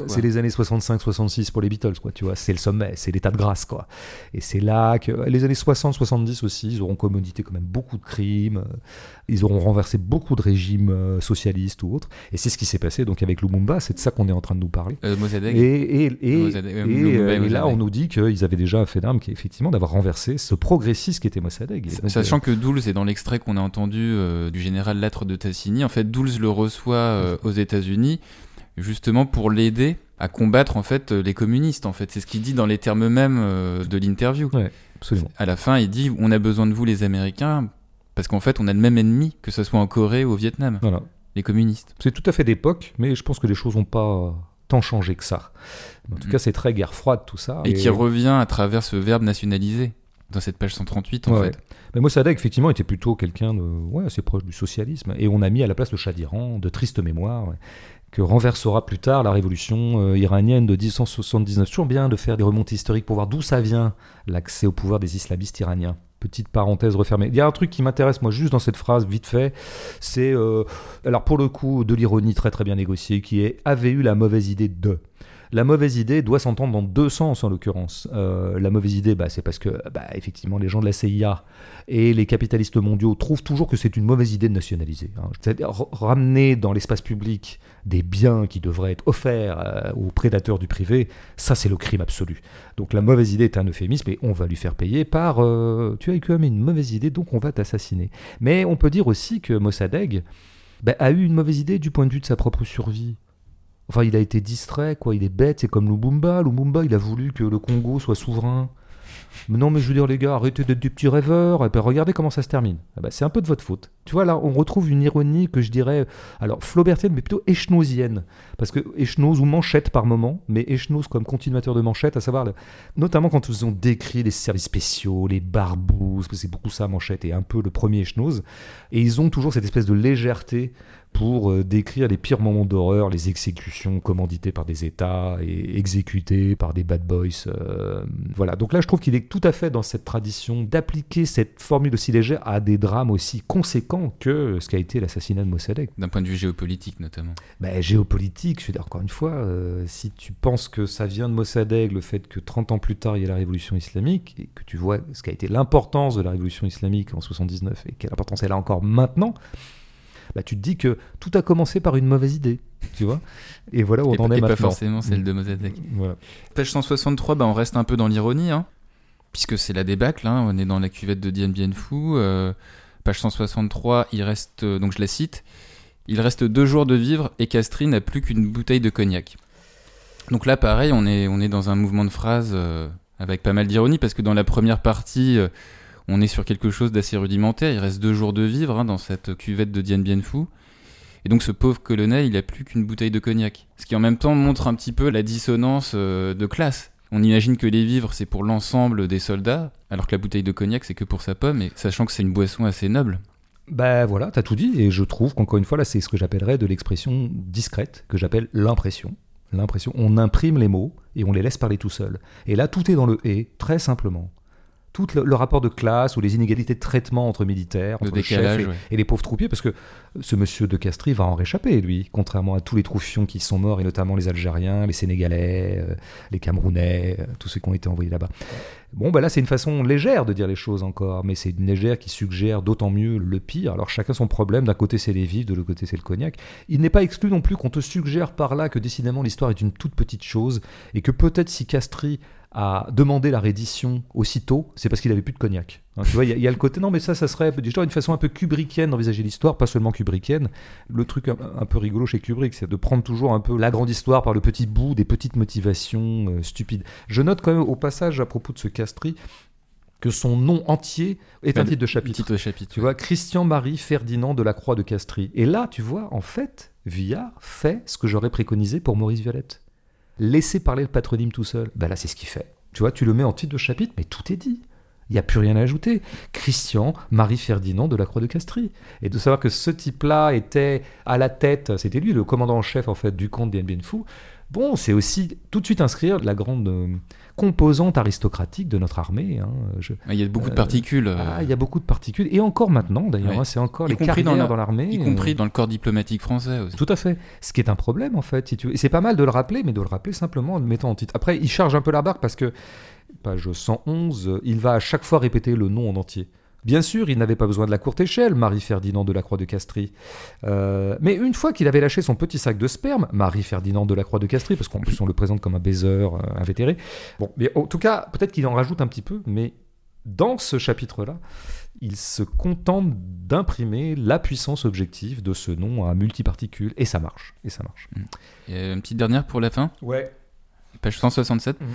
c'est les années 65-66 pour les Beatles quoi, tu vois, c'est le sommet, c'est l'état de grâce quoi. Et c'est là que les années 60-70 aussi, ils auront commodité quand même beaucoup de crimes, ils auront renversé beaucoup de régimes socialistes ou autres. Et c'est ce qui s'est passé donc avec Lumumba, c'est de ça qu'on est en train de nous parler. Euh, et, et, euh, là, on nous dit qu'ils avaient déjà fait d'armes qui effectivement d'avoir renversé ce progressiste qui était Mossadegh. Sachant euh, que Dulles est dans l'extrait qu'on a entendu du général Latre de Tassini, en fait, Dulles le reçoit aux États-Unis justement pour l'aider à combattre en fait les communistes. En fait, c'est ce qu'il dit dans les termes mêmes de l'interview. absolument. À la fin, il dit on a besoin de vous les Américains parce qu'en fait, on a le même ennemi que ce soit en Corée ou au Vietnam. Voilà les communistes. C'est tout à fait d'époque, mais je pense que les choses n'ont pas tant changé que ça. En tout mm. cas, c'est très guerre froide tout ça. Et, qui revient à travers ce verbe nationaliser dans cette page 138 en fait. Mais Mossadegh effectivement était plutôt quelqu'un de ouais, assez proche du socialisme et on a mis à la place le Shah d'Iran, de triste mémoire, que renversera plus tard la révolution euh, iranienne de 1979. Toujours bien de faire des remontées historiques pour voir d'où ça vient l'accès au pouvoir des islamistes iraniens petite parenthèse refermée. Il y a un truc qui m'intéresse, moi, juste dans cette phrase, vite fait, c'est, euh, alors pour le coup, de l'ironie très très bien négociée, qui est avait eu la mauvaise idée de? La mauvaise idée doit s'entendre dans deux sens en l'occurrence. Euh, la mauvaise idée, bah, c'est parce que bah, effectivement les gens de la CIA et les capitalistes mondiaux trouvent toujours que c'est une mauvaise idée de nationaliser. Hein. Ramener dans l'espace public des biens qui devraient être offerts euh, aux prédateurs du privé, ça c'est le crime absolu. Donc la mauvaise idée est un euphémisme et on va lui faire payer par euh, tu as eu quand même une mauvaise idée donc on va t'assassiner. Mais on peut dire aussi que Mossadegh bah, a eu une mauvaise idée du point de vue de sa propre survie. Enfin, il a été distrait, quoi. Il est bête, c'est comme Lumumba. Lumumba, il a voulu que le Congo soit souverain. Mais non, mais je veux dire, les gars, arrêtez d'être des petits rêveurs. Et puis regardez comment ça se termine. Ah bah, c'est un peu de votre faute. Tu vois, là, on retrouve une ironie que je dirais, alors flaubertienne, mais plutôt échenosienne. Parce que échenose ou manchette par moment, mais échenose comme continuateur de manchette, à savoir, notamment quand ils ont décrit les services spéciaux, les barbous, parce que c'est beaucoup ça, manchette, et un peu le premier échenose. Et ils ont toujours cette espèce de légèreté pour euh, décrire les pires moments d'horreur, les exécutions commanditées par des États et exécutées par des bad boys. euh, voilà, donc là je trouve qu'il est tout à fait dans cette tradition d'appliquer cette formule aussi légère à des drames aussi conséquents que ce qu'a été l'assassinat de Mossadegh. D'un point de vue géopolitique notamment. Ben, géopolitique, je veux dire, encore une fois, euh, si tu penses que ça vient de Mossadegh, le fait que 30 ans plus tard il y a la révolution islamique, et que tu vois ce qu'a été l'importance de la révolution islamique en 79 et quelle importance elle a encore maintenant, bah, tu te dis que tout a commencé par une mauvaise idée, tu vois Et voilà où on et, en pas- est et pas forcément celle de Mossadegh. Voilà. Page 163, bah, on reste un peu dans l'ironie, hein, puisque c'est la débâcle, hein, on est dans la cuvette de Dien Bien Phu. euh, page 163, il reste, euh, donc je la cite, il reste deux jours de vivre et Castries n'a plus qu'une bouteille de cognac. Donc là, pareil, on est, on est dans un mouvement de phrase euh, avec pas mal d'ironie, parce que dans la première partie, euh, on est sur quelque chose d'assez rudimentaire, il reste deux jours de vivre hein, dans cette cuvette de Dien Bien. Et donc ce pauvre colonel, il a plus qu'une bouteille de cognac. Ce qui en même temps montre un petit peu la dissonance de classe. On imagine que les vivres, c'est pour l'ensemble des soldats, alors que la bouteille de cognac, c'est que pour sa pomme, et sachant que c'est une boisson assez noble. Ben voilà, t'as tout dit, et je trouve qu'encore une fois, là, c'est ce que j'appellerais de l'expression discrète, que j'appelle l'impression. L'impression, on imprime les mots et on les laisse parler tout seul. Et là, tout est dans le et, très simplement. Tout le, le rapport de classe ou les inégalités de traitement entre militaires, Le entre le chef décalage, et, ouais. et les pauvres troupiers, parce que ce monsieur de Castries va en réchapper, lui, contrairement à tous les troufions qui sont morts, et notamment les Algériens, les Sénégalais, euh, les Camerounais, euh, tous ceux qui ont été envoyés là-bas. Bon, ben là, c'est une façon légère de dire les choses encore, mais c'est une légère qui suggère d'autant mieux le pire. Alors, chacun son problème. D'un côté, c'est les vivres, de l'autre côté, c'est le cognac. Il n'est pas exclu non plus qu'on te suggère par là que décidément l'histoire est une toute petite chose et que peut-être si Castries a demandé la reddition aussitôt, c'est parce qu'il avait plus de cognac. Hein, tu vois, il y, a- il y a le côté, non, mais ça, ça serait déjà une façon un peu kubrickienne d'envisager l'histoire, pas seulement kubrickienne. Le truc un, un peu rigolo chez Kubrick, c'est de prendre toujours un peu la grande histoire par le petit bout des petites motivations euh, stupides. Je note quand même au passage à propos de ce Castries que son nom entier est un titre de chapitre. Titre de chapitre. Tu vois, Christian-Marie Ferdinand de la Croix de Castries. Et là, tu vois, en fait, Villard fait ce que j'aurais préconisé pour Maurice Violette. Laisser parler le patronyme tout seul. Ben là, c'est ce qu'il fait. Tu vois, tu le mets en titre de chapitre, mais tout est dit. Il n'y a plus rien à ajouter. Christian, Marie Ferdinand de la Croix de Castries. Et de savoir que ce type-là était à la tête, c'était lui le commandant en chef en fait du comte Dien Bien Phu. Bon, c'est aussi tout de suite inscrire la grande euh, composante aristocratique de notre armée. hein. Je- Ah, Il y a beaucoup de Euh, particules, euh, ah, il y a beaucoup de particules, et encore maintenant d'ailleurs, Ouais. hein, c'est encore Y les compris dans carrières dans l'armée. y euh, compris dans le corps diplomatique français aussi. Tout à fait. Ce qui est un problème en fait, si tu c'est pas mal de le rappeler, mais de le rappeler simplement en le mettant en titre. Après, il charge un peu la barque parce que, page 111, il va à chaque fois répéter le nom en entier. Bien sûr, il n'avait pas besoin de la courte échelle, Marie-Ferdinand de la Croix de Castries. Euh, mais une fois qu'il avait lâché son petit sac de sperme, Marie-Ferdinand de la Croix de Castries, parce qu'en plus on le présente comme un baiser euh, invétéré. Bon, mais en tout cas, peut-être qu'il en rajoute un petit peu, mais dans ce chapitre-là, il se contente d'imprimer la puissance objective de ce nom à multiparticules, et ça marche, et ça marche. Et, euh, une petite dernière pour la fin, Ouais. page 167. Mhm.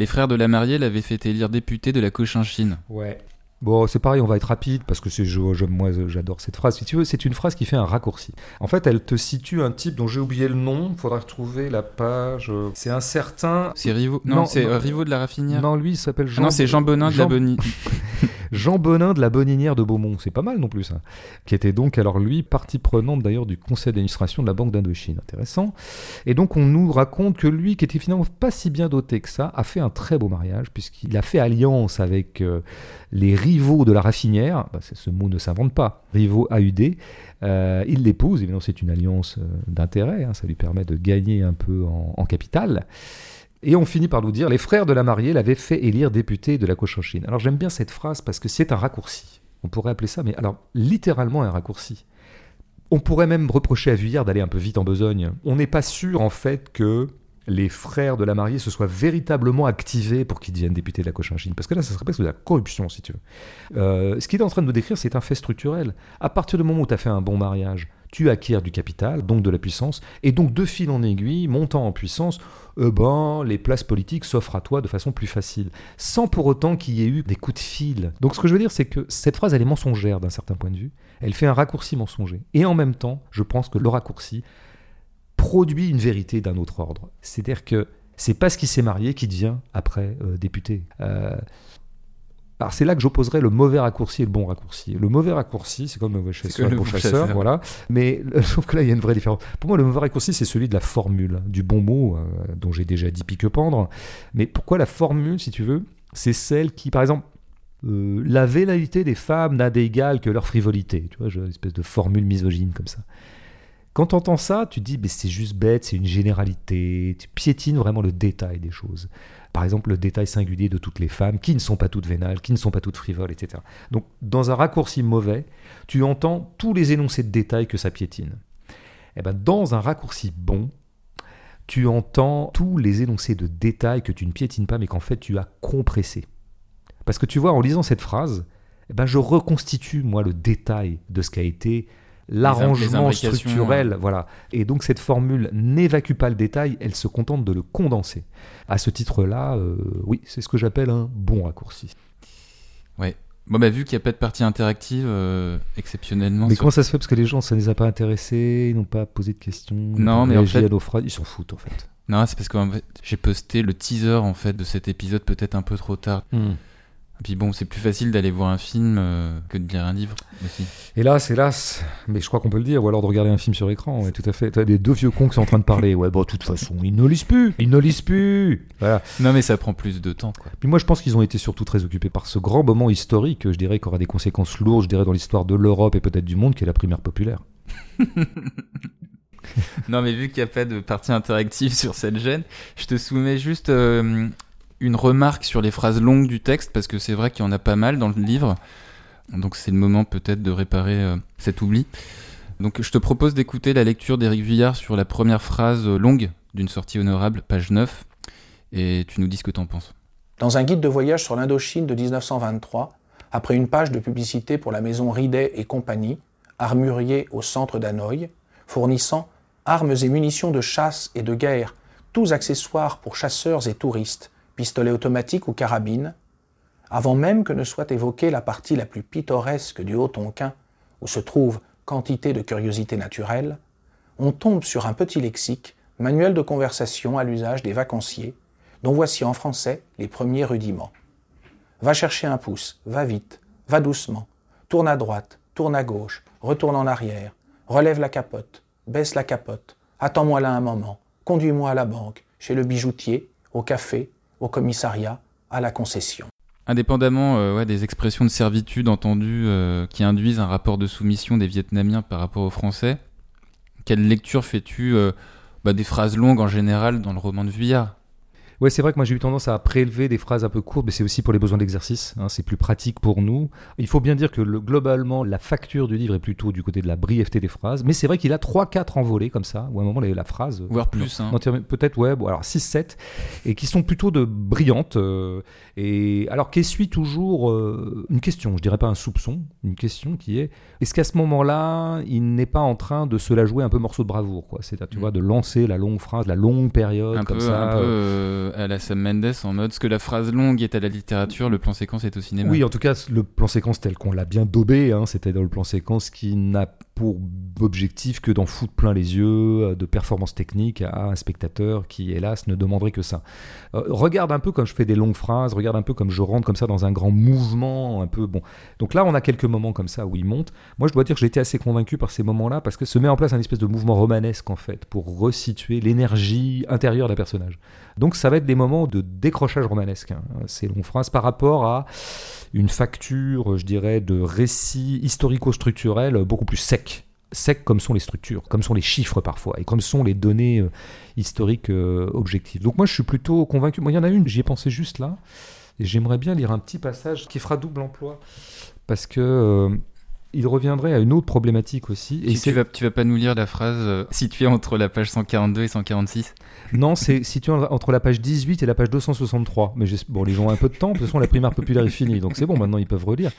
Les frères de la mariée l'avaient fait élire député de la Cochinchine. Ouais. Bon, c'est pareil, on va être rapide parce que c'est je, je- moi j'adore cette phrase. Si tu veux, c'est une phrase qui fait un raccourci. En fait, elle te situe un type dont j'ai oublié le nom. Faudra retrouver la page. C'est un certain. C'est Rivaux Non, Non, c'est euh, Rivaux de la Raffinière. Non, lui, il s'appelle Ah Jean. non, c'est Jean Bonin de la Bonnie. [LAUGHS] [LAUGHS] Jean Bonin de la Boninière de Beaumont, c'est pas mal non plus ça. Qui était donc alors lui partie prenante d'ailleurs du conseil d'administration de la Banque d'Indochine, intéressant. Et donc on nous raconte que lui, qui était finalement pas si bien doté que ça, a fait un très beau mariage puisqu'il a fait alliance avec euh, les rivaux de la raffinière. Bah, ce mot ne s'invente pas. Rivaux AUD. Euh, il l'épouse, évidemment c'est une alliance euh, d'intérêt, hein, ça lui permet de gagner un peu en capital. Et on finit par nous dire les frères de la mariée l'avaient fait élire député de la Cochinchine. Alors j'aime bien cette phrase parce que c'est un raccourci. On pourrait appeler ça, mais alors littéralement un raccourci. On pourrait même reprocher à Vuillard d'aller un peu vite en besogne. On n'est pas sûr en fait que les frères de la mariée se soient véritablement activés pour qu'ils deviennent députés de la Cochinchine. Parce que là, ça serait presque de la corruption, si tu veux. Euh, ce qu'il est en train de nous décrire, c'est un fait structurel. À partir du moment où tu as fait un bon mariage, tu acquiers du capital, donc de la puissance, et donc de fil en aiguille, montant en puissance, eh ben, les places politiques s'offrent à toi de façon plus facile, sans pour autant qu'il y ait eu des coups de fil. Donc ce que je veux dire, c'est que cette phrase, elle est mensongère d'un certain point de vue, elle fait un raccourci mensonger, et en même temps, je pense que le raccourci produit une vérité d'un autre ordre. C'est-à-dire que c'est parce qu'il s'est marié qu'il devient après euh, député. Euh, alors c'est là que j'opposerais le mauvais raccourci et le bon raccourci. Le mauvais raccourci, c'est comme le mauvais chasseur, le bon chasseur, chasseur. voilà. Mais je trouve [LAUGHS] que là, il y a une vraie différence. Pour moi, le mauvais raccourci, c'est celui de la formule, du bon mot, euh, dont j'ai déjà dit pique-pendre. Mais pourquoi la formule, si tu veux, c'est celle qui, par exemple, euh, la vénalité des femmes n'a d'égal que leur frivolité. Tu vois, une espèce de formule misogyne comme ça. Quand tu entends ça, tu te dis, mais c'est juste bête, c'est une généralité. Tu piétines vraiment le détail des choses. Par exemple, le détail singulier de toutes les femmes, qui ne sont pas toutes vénales, qui ne sont pas toutes frivoles, etc. Donc, dans un raccourci mauvais, tu entends tous les énoncés de détails que ça piétine. Et ben, dans un raccourci bon, tu entends tous les énoncés de détails que tu ne piétines pas, mais qu'en fait tu as compressés. Parce que tu vois, en lisant cette phrase, eh ben, je reconstitue, moi, le détail de ce qu'a été l'arrangement structurel. Voilà. Et donc, cette formule n'évacue pas le détail, elle se contente de le condenser. À ce titre-là, euh, oui, c'est ce que j'appelle un bon raccourci. Bon, bah, vu qu'il n'y a pas de partie interactive, euh, exceptionnellement. mais sur- comment ça se fait? Parce que les gens, ça ne les a pas intéressés, ils n'ont pas posé de questions, Non, mais en fait- à ils s'en foutent en fait. Non, c'est parce que en fait, j'ai posté le teaser en fait de cet épisode peut-être un peu trop tard. Et puis bon, c'est plus facile d'aller voir un film euh, que de lire un livre aussi. Hélas, hélas, mais je crois qu'on peut le dire, ou alors de regarder un film sur écran, ouais, tout à fait. T'as des deux vieux cons qui sont en train de parler. Ouais, bon, de toute façon, ils ne lisent plus, ils ne lisent plus. Voilà. Non, mais ça prend plus de temps, quoi. Puis moi, je pense qu'ils ont été surtout très occupés par ce grand moment historique, je dirais, qui aura des conséquences lourdes, je dirais, dans l'histoire de l'Europe et peut-être du monde, qui est la primaire populaire. [LAUGHS] Non, mais vu qu'il n'y a pas de partie interactive sur cette gêne, je te soumets juste euh, une remarque sur les phrases longues du texte, parce que c'est vrai qu'il y en a pas mal dans le livre. Donc c'est le moment peut-être de réparer euh, cet oubli. Donc je te propose d'écouter la lecture d'Éric Vuillard sur la première phrase euh, longue d'une sortie honorable, page 9, et tu nous dis ce que t'en penses. Dans un guide de voyage sur l'Indochine de 1923, après une page de publicité pour la maison Ridet et compagnie, armurier au centre d'Hanoï, fournissant armes et munitions de chasse et de guerre, tous accessoires pour chasseurs et touristes, pistolets automatiques ou carabines, avant même que ne soit évoquée la partie la plus pittoresque du Haut-Tonquin, où se trouve quantité de curiosités naturelles, on tombe sur un petit lexique, manuel de conversation à l'usage des vacanciers, dont voici en français les premiers rudiments. Va chercher un pouce, va vite, va doucement, tourne à droite, tourne à gauche, retourne en arrière, relève la capote, baisse la capote, attends-moi là un moment, conduis-moi à la banque, chez le bijoutier, au café, au commissariat, à la concession. Indépendamment euh, des expressions de servitude entendues euh, qui induisent un rapport de soumission des Vietnamiens par rapport aux Français, quelle lecture fais-tu euh, bah, des phrases longues en général dans le roman de Vuillard? Ouais, c'est vrai que moi j'ai eu tendance à prélever des phrases un peu courtes, mais c'est aussi pour les besoins d'exercice. hein, c'est plus pratique pour nous. Il faut bien dire que le- globalement, la facture du livre est plutôt du côté de la brièveté des phrases, mais c'est vrai qu'il a 3-4 envolées comme ça, où à un moment la phrase. Voire plus, hein. Peut-être, ouais, bon, alors 6-7, et qui sont plutôt de brillantes, euh, et alors qu'essuie toujours euh, une question, je dirais pas un soupçon, une question qui est est-ce qu'à ce moment-là, il n'est pas en train de se la jouer un peu morceau de bravoure, quoi? C'est-à-dire, tu Mm. vois, de lancer la longue phrase, la longue période, un comme peu, ça. un peu euh, euh, à la Sam Mendes en mode ce que la phrase longue est à la littérature, le plan séquence est au cinéma. Oui, en tout cas, le plan séquence tel qu'on l'a bien daubé, hein, c'est-à-dire le plan séquence qui n'a pour objectif que d'en foutre plein les yeux euh, de performances techniques à un spectateur qui, hélas, ne demanderait que ça. Euh, regarde un peu comme je fais des longues phrases, regarde un peu comme je rentre comme ça dans un grand mouvement, un peu bon. Donc là, on a quelques moments comme ça où il monte. Moi, je dois dire que j'ai été assez convaincu par ces moments-là parce que se met en place un espèce de mouvement romanesque en fait pour resituer l'énergie intérieure d'un personnage. Donc ça va être des moments de décrochage romanesque, hein, ces longues phrases par rapport à une facture, je dirais, de récit historico-structurel beaucoup plus sec. Sec comme sont les structures, comme sont les chiffres parfois, et comme sont les données euh, historiques euh, objectives. Donc moi je suis plutôt convaincu. Moi il y en a une, j'y ai pensé juste là, et j'aimerais bien lire un petit passage qui fera double emploi, parce que euh, il reviendrait à une autre problématique aussi. Et c'est tu, vas, tu vas pas nous lire la phrase euh, située entre la page 142 et 146 Non, c'est situé en- entre la page 18 et la page 263. Mais bon, les gens ont un peu de temps. De toute façon, la primaire populaire est finie. Donc c'est bon, maintenant ils peuvent relire.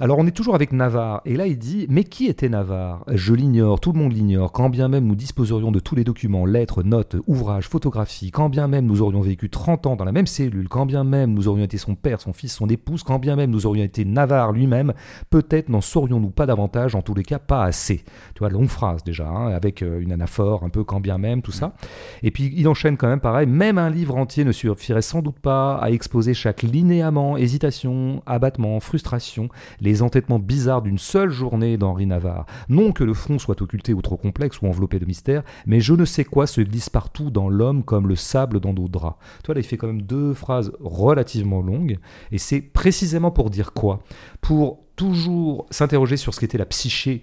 Alors on est toujours avec Navarre, et là il dit Mais qui était Navarre? Je l'ignore, tout le monde l'ignore, quand bien même nous disposerions de tous les documents, lettres, notes, ouvrages, photographies, quand bien même nous aurions vécu 30 ans dans la même cellule, quand bien même nous aurions été son père, son fils, son épouse, quand bien même nous aurions été Navarre lui-même, peut-être n'en saurions-nous pas davantage, en tous les cas pas assez. Tu vois, longue phrase déjà, hein, avec euh, une anaphore, un peu quand bien même, tout ça. Et puis il enchaîne quand même pareil, même un livre entier ne suffirait sans doute pas à exposer chaque linéament, hésitation, abattement, frustration, les entêtements bizarres d'une seule journée d'Henri Navarre. Non que le fond soit occulté ou trop complexe ou enveloppé de mystère, mais je ne sais quoi se glisse partout dans l'homme comme le sable dans nos draps. Toi là, il fait quand même deux phrases relativement longues, et c'est précisément pour dire quoi? Pour toujours s'interroger sur ce qu'était la psyché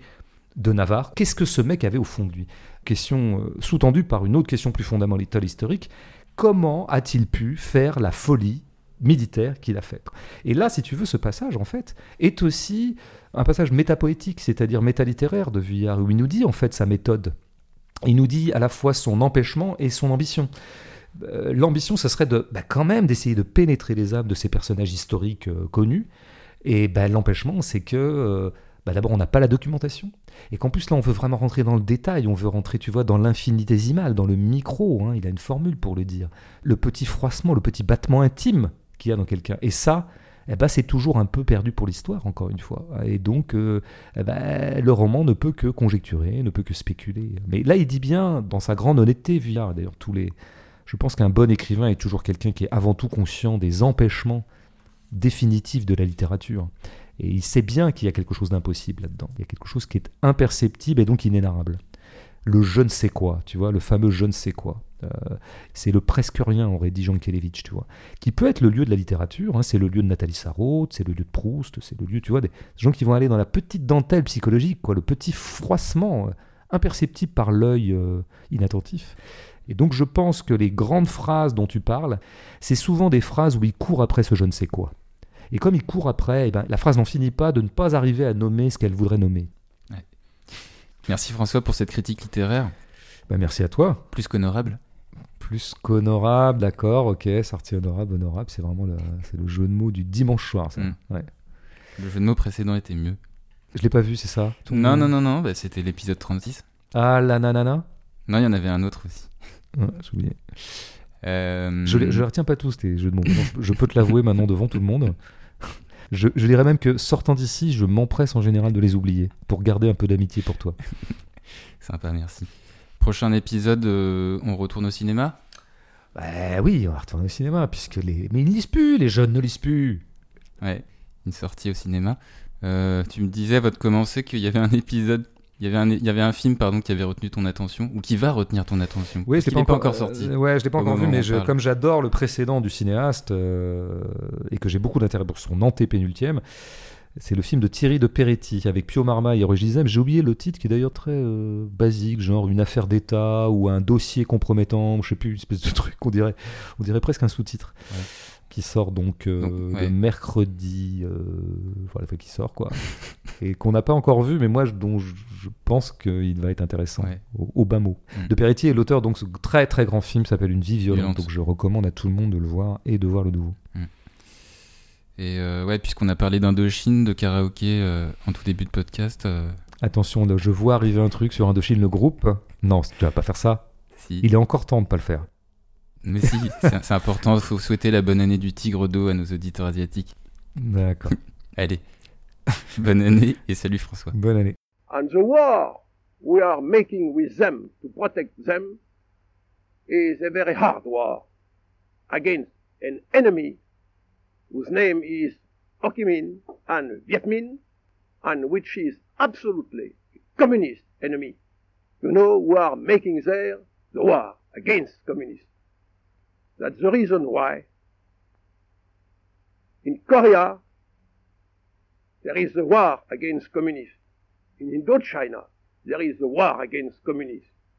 de Navarre. Qu'est-ce que ce mec avait au fond de lui? Question euh, sous-tendue par une autre question plus fondamentale historique. Comment a-t-il pu faire la folie militaire qu'il a faite Et là, si tu veux, ce passage, en fait, est aussi un passage métapoétique, c'est-à-dire métalittéraire de Vuillard, où il nous dit, en fait, sa méthode. Il nous dit à la fois son empêchement et son ambition. Euh, L'ambition, ce serait de, bah, quand même d'essayer de pénétrer les âmes de ces personnages historiques euh, connus. Et bah, l'empêchement, c'est que euh, bah, d'abord, on n'a pas la documentation. Et qu'en plus, là, on veut vraiment rentrer dans le détail, on veut rentrer, tu vois, dans l'infinitésimal, dans le micro. hein, il a une formule pour le dire. Le petit froissement, le petit battement intime dans quelqu'un. Et ça, eh ben, c'est toujours un peu perdu pour l'histoire, encore une fois. Et donc, euh, eh ben, le roman ne peut que conjecturer, ne peut que spéculer. Mais là, il dit bien, dans sa grande honnêteté, Vuillard, d'ailleurs, tous les. Je pense qu'un bon écrivain est toujours quelqu'un qui est avant tout conscient des empêchements définitifs de la littérature. Et il sait bien qu'il y a quelque chose d'impossible là-dedans. Il y a quelque chose qui est imperceptible et donc inénarrable. Le je ne sais quoi, tu vois, le fameux je ne sais quoi. Euh, c'est le presque rien, aurait dit Jean Kelevitch, tu vois. Qui peut être le lieu de la littérature, hein, c'est le lieu de Nathalie Sarraute, c'est le lieu de Proust, c'est le lieu, tu vois, des gens qui vont aller dans la petite dentelle psychologique, quoi, le petit froissement euh, imperceptible par l'œil euh, inattentif. Et donc je pense que les grandes phrases dont tu parles, c'est souvent des phrases où il court après ce je ne sais quoi. Et comme il court après, eh ben, la phrase n'en finit pas de ne pas arriver à nommer ce qu'elle voudrait nommer. Merci François pour cette critique littéraire, Ben, merci à toi. plus qu'honorable. Plus qu'honorable, d'accord, ok, sortie honorable, honorable, c'est vraiment le, c'est le jeu de mots du dimanche soir, ça. Mm. Ouais. Le jeu de mots précédent était mieux. Je l'ai pas vu, c'est ça? Tout Non, non, non, non, bah, c'était l'épisode 36. Ah, la nanana Non, il y en avait un autre aussi. Ouais, J'ai oublié. Euh, Je les, je les retiens pas tous, tes jeux de mots. Je- Je peux te l'avouer maintenant devant tout le monde. Je, je dirais même que sortant d'ici, je m'empresse en général de les oublier pour garder un peu d'amitié pour toi. [LAUGHS] Sympa, merci. Prochain épisode, euh, on retourne au cinéma? Bah oui, on va retourner au cinéma, puisque les. Mais ils ne lisent plus, les jeunes ne lisent plus. Ouais, une sortie au cinéma. Euh, tu me disais, avant de commencer, qu'il y avait un épisode, il y avait un, il y avait un film pardon, qui avait retenu ton attention, ou qui va retenir ton attention? Oui, je l'ai pas, encore sorti. euh, ouais, je l'ai pas encore vu, mais je- comme j'adore le précédent du cinéaste euh, et que j'ai beaucoup d'intérêt pour son antépénultième, c'est le film de Thierry de Peretti avec Pio Marmaille et Roger Gizem. J'ai oublié le titre qui est d'ailleurs très euh, basique, genre une affaire d'État ou un dossier compromettant, je sais plus, une espèce de [LAUGHS] truc, on dirait, on dirait presque un sous-titre. Ouais. Qui sort donc, euh, Donc, ouais. le mercredi, euh, voilà, qui sort quoi, [LAUGHS] et qu'on n'a pas encore vu, mais moi je- dont je, je pense qu'il va être intéressant, Ouais. au, au bas mot. Mm. De Peretti est l'auteur donc ce très très grand film s'appelle Une vie violente, Violente. donc je recommande à tout le monde de le voir et de voir le nouveau. Et euh, ouais, puisqu'on a parlé d'Indochine, de karaoké euh, en tout début de podcast, euh, Attention, là, je vois arriver un truc sur Indochine le groupe. Non, tu vas pas faire ça. si. Il est encore temps de pas le faire. Mais si, [LAUGHS] c'est c'est important, il faut souhaiter la bonne année du tigre d'eau à nos auditeurs asiatiques. D'accord. [LAUGHS] Allez, [LAUGHS] bonne année et salut François. Bonne année. And the war we are making with them to protect them is a very hard war against an enemy whose name is Chi and Viet Minh and which is absolutely communist enemy. You know, who are making there the war against communists. That's the reason why in Korea there is a war against communists. In Indochina, there is a war against communists.